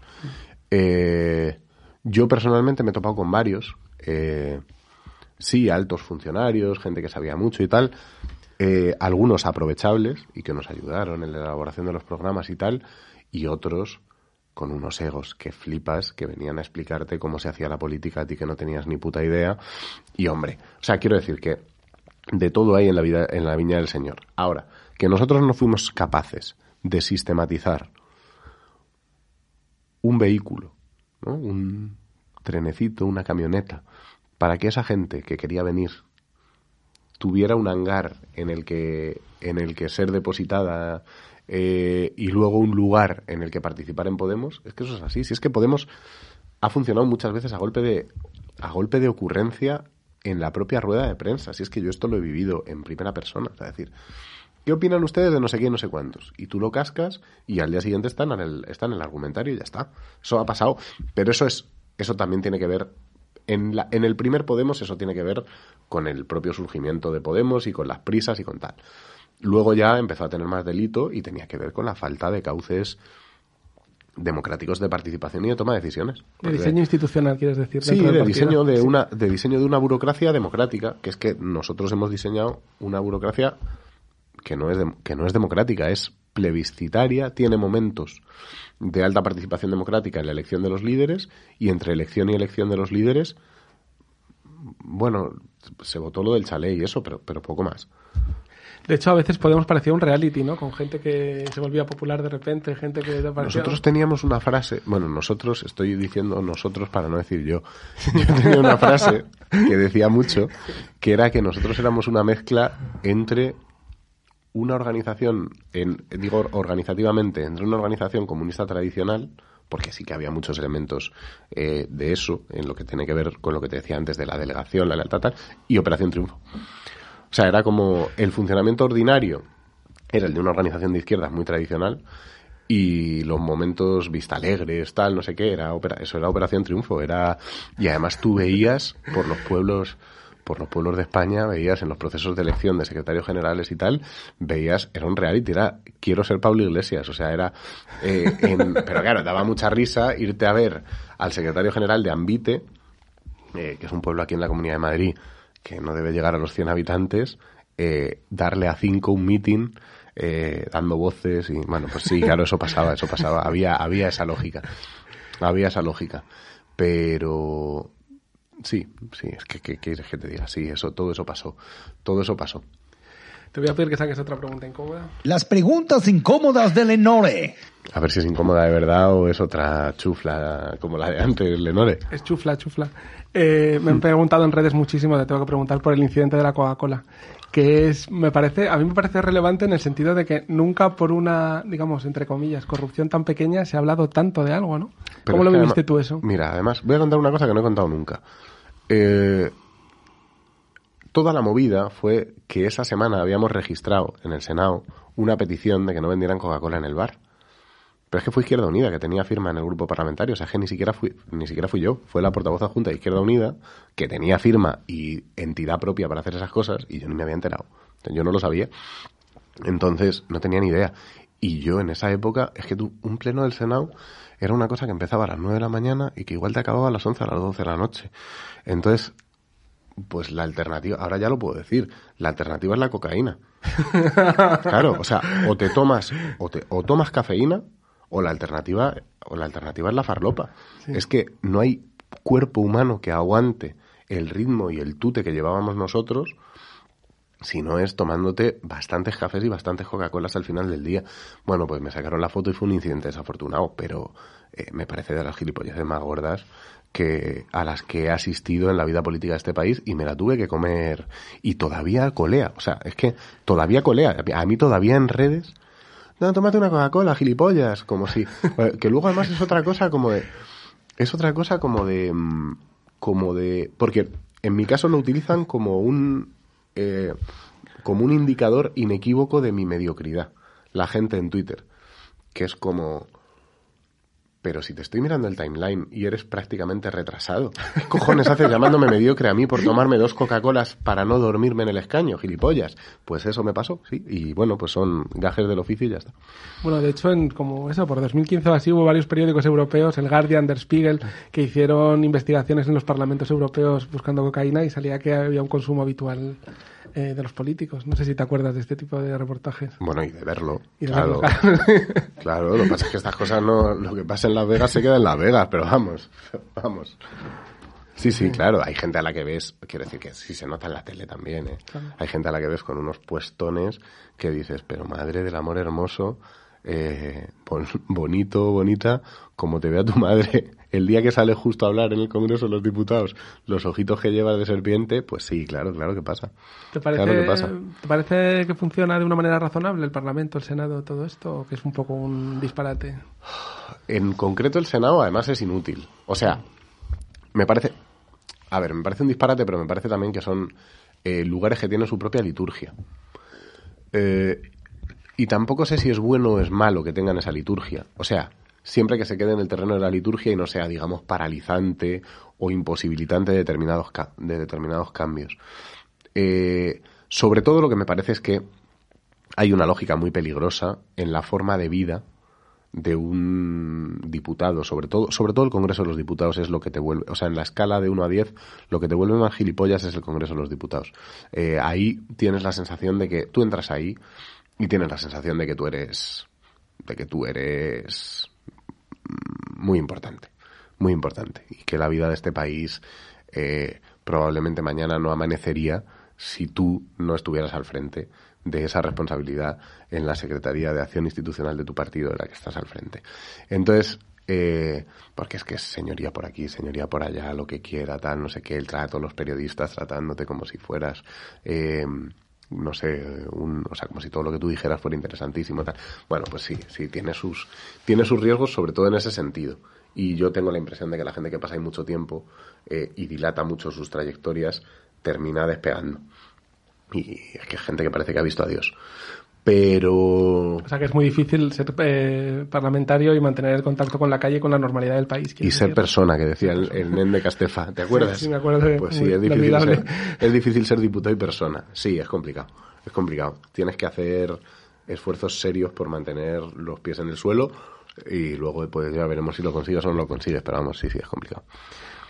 Eh, yo personalmente me he topado con varios, eh, sí, altos funcionarios, gente que sabía mucho y tal, eh, algunos aprovechables y que nos ayudaron en la elaboración de los programas y tal, y otros con unos egos que flipas, que venían a explicarte cómo se hacía la política a ti que no tenías ni puta idea. Y hombre, o sea, quiero decir que de todo hay en la vida, en la viña del Señor. Ahora, que nosotros no fuimos capaces de sistematizar un vehículo, ¿no? un trenecito, una camioneta, para que esa gente que quería venir tuviera un hangar en el que, en el que ser depositada eh, y luego un lugar en el que participar en Podemos, es que eso es así. Si es que Podemos ha funcionado muchas veces a golpe de, a golpe de ocurrencia en la propia rueda de prensa. Si es que yo esto lo he vivido en primera persona. Es decir, ¿qué opinan ustedes de no sé qué y no sé cuántos? Y tú lo cascas y al día siguiente están en el, está en el argumentario y ya está. Eso ha pasado. Pero eso es, eso también tiene que ver en, la, en el primer Podemos eso tiene que ver con el propio surgimiento de Podemos y con las prisas y con tal. Luego ya empezó a tener más delito y tenía que ver con la falta de cauces democráticos de participación y de toma de decisiones. De diseño institucional, quieres decir. Sí, de diseño de una de diseño de una burocracia democrática, que es que nosotros hemos diseñado una burocracia que no es que no es democrática, es plebiscitaria, tiene momentos de alta participación democrática en la elección de los líderes y entre elección y elección de los líderes bueno, se votó lo del chalet y eso, pero pero poco más. De hecho, a veces Podemos parecer un reality, ¿no? Con gente que se volvía popular de repente, gente que. Nosotros teníamos una frase, bueno, nosotros, estoy diciendo nosotros para no decir yo, yo tenía una frase que decía mucho, que era que nosotros éramos una mezcla entre una organización, en, digo organizativamente, entre una organización comunista tradicional, porque sí que había muchos elementos eh, de eso, en lo que tiene que ver con lo que te decía antes de la delegación, la lealtad, tal, y Operación Triunfo. O sea, era como el funcionamiento ordinario era el de una organización de izquierdas muy tradicional y los momentos vista alegres, tal, no sé qué, era opera- eso era Operación Triunfo, era y además tú veías por los pueblos por los pueblos de España, veías en los procesos de elección de secretarios generales y tal, veías, era un reality, era quiero ser Pablo Iglesias, o sea, era, eh, en- pero claro, daba mucha risa irte a ver al secretario general de Ambite, eh, que es un pueblo aquí en la Comunidad de Madrid, que no debe llegar a los 100 habitantes, eh, darle a cinco un meeting eh, dando voces y bueno, pues sí, claro, eso pasaba, eso pasaba, había, había esa lógica, había esa lógica, pero sí, sí, es que, ¿qué quieres que te diga? Sí, eso, todo eso pasó, todo eso pasó. Te voy a pedir que saques otra pregunta incómoda. Las preguntas incómodas de Lenore. A ver si es incómoda de verdad o es otra chufla como la de antes, Lenore. Es chufla, chufla. Eh, me han preguntado en redes muchísimo, te tengo que preguntar por el incidente de la Coca-Cola. Que es, me parece, a mí me parece relevante en el sentido de que nunca por una, digamos, entre comillas, corrupción tan pequeña se ha hablado tanto de algo, ¿no? Pero ¿Cómo lo viviste además- tú eso? Mira, además, voy a contar una cosa que no he contado nunca. Eh, toda la movida fue que esa semana habíamos registrado en el Senado una petición de que no vendieran Coca-Cola en el bar. Pero es que fue Izquierda Unida que tenía firma en el grupo parlamentario. O sea, es que ni siquiera fui, ni siquiera fui yo. Fue la portavoz adjunta de Izquierda Unida que tenía firma y entidad propia para hacer esas cosas y yo ni me había enterado. Yo no lo sabía. Entonces, no tenía ni idea. Y yo en esa época, es que tú, un pleno del Senado era una cosa que empezaba a las 9 de la mañana y que igual te acababa a las 11 a las 12 de la noche. Entonces, pues la alternativa, ahora ya lo puedo decir, la alternativa es la cocaína. Claro, o sea, o te tomas, o, te, o tomas cafeína, o la alternativa, o la alternativa es la farlopa. Es que no hay cuerpo humano que aguante el ritmo y el tute que llevábamos nosotros si no es tomándote bastantes cafés y bastantes Coca-Colas al final del día. Bueno, pues me sacaron la foto y fue un incidente desafortunado, pero eh, me parece de las gilipolleces más gordas que a las que he asistido en la vida política de este país y me la tuve que comer y todavía colea, o sea, es que todavía colea, a mí todavía en redes no, tómate una Coca-Cola, gilipollas, como si eh, que luego además es otra cosa como de es otra cosa como de mm, como de porque en mi caso lo utilizan como un eh, como un indicador inequívoco de mi mediocridad la gente en Twitter que es como pero si te estoy mirando el timeline y eres prácticamente retrasado, ¿qué cojones haces llamándome mediocre a mí por tomarme dos Coca-Colas para no dormirme en el escaño, gilipollas? Pues eso me pasó, sí, y bueno, pues son gajes del oficio y ya está. Bueno, de hecho, en como eso, por 2015 o así hubo varios periódicos europeos, el Guardian, Der Spiegel, que hicieron investigaciones en los parlamentos europeos buscando cocaína y salía que había un consumo habitual eh, de los políticos. No sé si te acuerdas de este tipo de reportajes. Bueno, y de verlo, Y de claro. verlo, Claro, lo que pasa es que estas cosas no, lo que pasa en Las Vegas se queda en Las Vegas, pero vamos, vamos. Sí, sí, claro, hay gente a la que ves, quiero decir que sí se nota en la tele también, ¿eh? Hay gente a la que ves con unos puestones que dices, pero madre del amor hermoso, eh, bon- bonito, bonita, como te vea tu madre, el día que sale justo a hablar en el Congreso de los Diputados, los ojitos que lleva de serpiente, pues sí, claro, claro que pasa. ¿Te parece, Claro que pasa. ¿Te parece que funciona de una manera razonable el Parlamento, el Senado, todo esto? ¿O que es un poco un disparate? En concreto el Senado además es inútil. O sea, me parece... A ver, me parece un disparate, pero me parece también que son eh, lugares que tienen su propia liturgia. Eh, y tampoco sé si es bueno o es malo que tengan esa liturgia. O sea, siempre que se quede en el terreno de la liturgia y no sea, digamos, paralizante o imposibilitante de determinados, de determinados cambios. Eh, sobre todo lo que me parece es que hay una lógica muy peligrosa en la forma de vida de un diputado, sobre todo, sobre todo el Congreso de los Diputados es lo que te vuelve, o sea, en la escala de 1 a 10, lo que te vuelve más gilipollas es el Congreso de los Diputados. Eh, ahí tienes la sensación de que tú entras ahí y tienes la sensación de que tú eres, de que tú eres muy importante, muy importante, y que la vida de este país eh, probablemente mañana no amanecería si tú no estuvieras al frente de esa responsabilidad en la Secretaría de Acción Institucional de tu partido de la que estás al frente. Entonces, eh, porque es que es señoría por aquí, señoría por allá, lo que quiera, tal, no sé qué, el trato, los periodistas tratándote como si fueras, eh, no sé, un, o sea, como si todo lo que tú dijeras fuera interesantísimo, tal. Bueno, pues sí, sí, tiene sus, tiene sus riesgos, sobre todo en ese sentido. Y yo tengo la impresión de que la gente que pasa ahí mucho tiempo eh, y dilata mucho sus trayectorias termina despegando. Y es que gente que parece que ha visto a Dios. Pero O sea que es muy difícil ser eh, parlamentario y mantener el contacto con la calle con la normalidad del país. y ser decir. persona, que decía el, el nen de Castefa. ¿Te acuerdas? Sí, sí, me acuerdo de- Pues sí, es difícil, ser, es difícil ser diputado y persona. Sí, es complicado. Es complicado. Tienes que hacer esfuerzos serios por mantener los pies en el suelo y luego pues ya veremos si lo consigues o no lo consigues. Pero vamos, sí, sí, es complicado.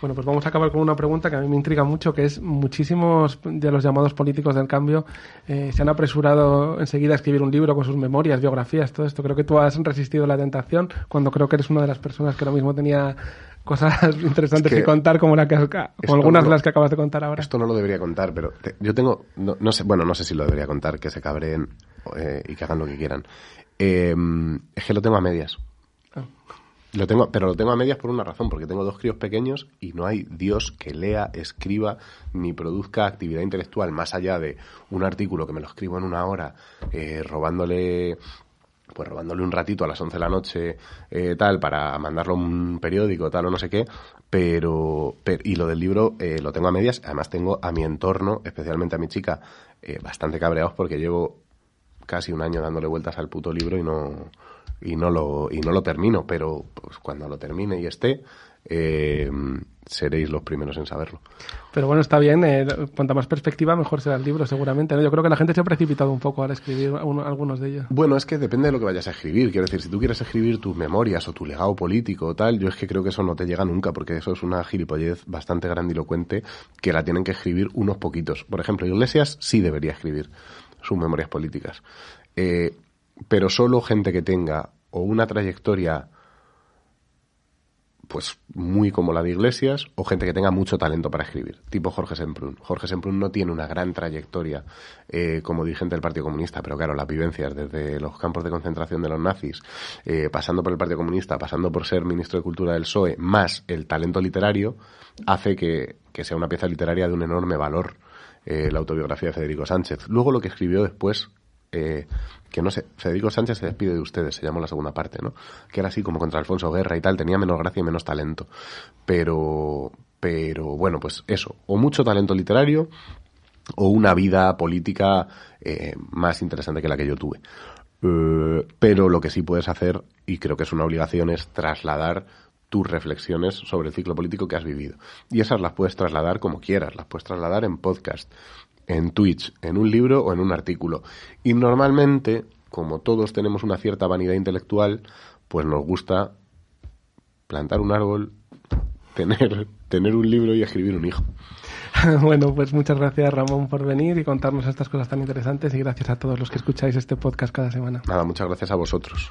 Bueno, pues vamos a acabar con una pregunta que a mí me intriga mucho, que es muchísimos de los llamados políticos del cambio eh, se han apresurado enseguida a escribir un libro con sus memorias, biografías, todo esto. Creo que tú has resistido la tentación cuando creo que eres una de las personas que ahora mismo tenía cosas interesantes Es que que, contar como, la que, como algunas no- de las que acabas de contar ahora. Esto no lo debería contar, pero te- yo tengo, no, no sé, bueno, no sé si lo debería contar, que se cabreen eh, y que hagan lo que quieran. Eh, es que lo tengo a medias. Lo tengo, pero lo tengo a medias por una razón, porque tengo dos críos pequeños y no hay Dios que lea, escriba ni produzca actividad intelectual más allá de un artículo que me lo escribo en una hora, eh, robándole pues robándole un ratito a las 11 de la noche, eh, tal, para mandarlo a un periódico, tal o no sé qué, pero, pero y lo del libro eh, lo tengo a medias, además tengo a mi entorno, especialmente a mi chica, eh, bastante cabreados porque llevo casi un año dándole vueltas al puto libro y no y no lo y no lo termino, pero pues cuando lo termine y esté eh, seréis los primeros en saberlo. Pero bueno, está bien, eh, cuanta más perspectiva, mejor será el libro, seguramente. ¿no? Yo creo que la gente se ha precipitado un poco al escribir uno- algunos de ellos. Bueno, es que depende de lo que vayas a escribir. Quiero decir, si tú quieres escribir tus memorias o tu legado político o tal, yo es que creo que eso no te llega nunca, porque eso es una gilipollez bastante grandilocuente que la tienen que escribir unos poquitos. Por ejemplo, Iglesias sí debería escribir sus memorias políticas. Eh, pero solo gente que tenga o una trayectoria pues muy como la de Iglesias o gente que tenga mucho talento para escribir, tipo Jorge Semprún. Jorge Semprún no tiene una gran trayectoria eh, como dirigente del Partido Comunista, pero claro, las vivencias desde los campos de concentración de los nazis, eh, pasando por el Partido Comunista, pasando por ser ministro de Cultura del PSOE, más el talento literario, hace que, que sea una pieza literaria de un enorme valor eh, la autobiografía de Federico Sánchez. Luego lo que escribió después eh, que no sé, Federico Sánchez se despide de ustedes, se llamó la segunda parte, ¿no? Que era así como contra Alfonso Guerra y tal, tenía menos gracia y menos talento. Pero, pero bueno, pues eso, o mucho talento literario o una vida política eh, más interesante que la que yo tuve. Eh, pero lo que sí puedes hacer, y creo que es una obligación, es trasladar tus reflexiones sobre el ciclo político que has vivido. Y esas las puedes trasladar como quieras, las puedes trasladar en podcast, en Twitch, en un libro o en un artículo. Y normalmente, como todos tenemos una cierta vanidad intelectual, pues nos gusta plantar un árbol, tener, tener un libro y escribir un hijo. bueno, pues muchas gracias Ramón por venir y contarnos estas cosas tan interesantes y gracias a todos los que escucháis este podcast cada semana. Nada, muchas gracias a vosotros.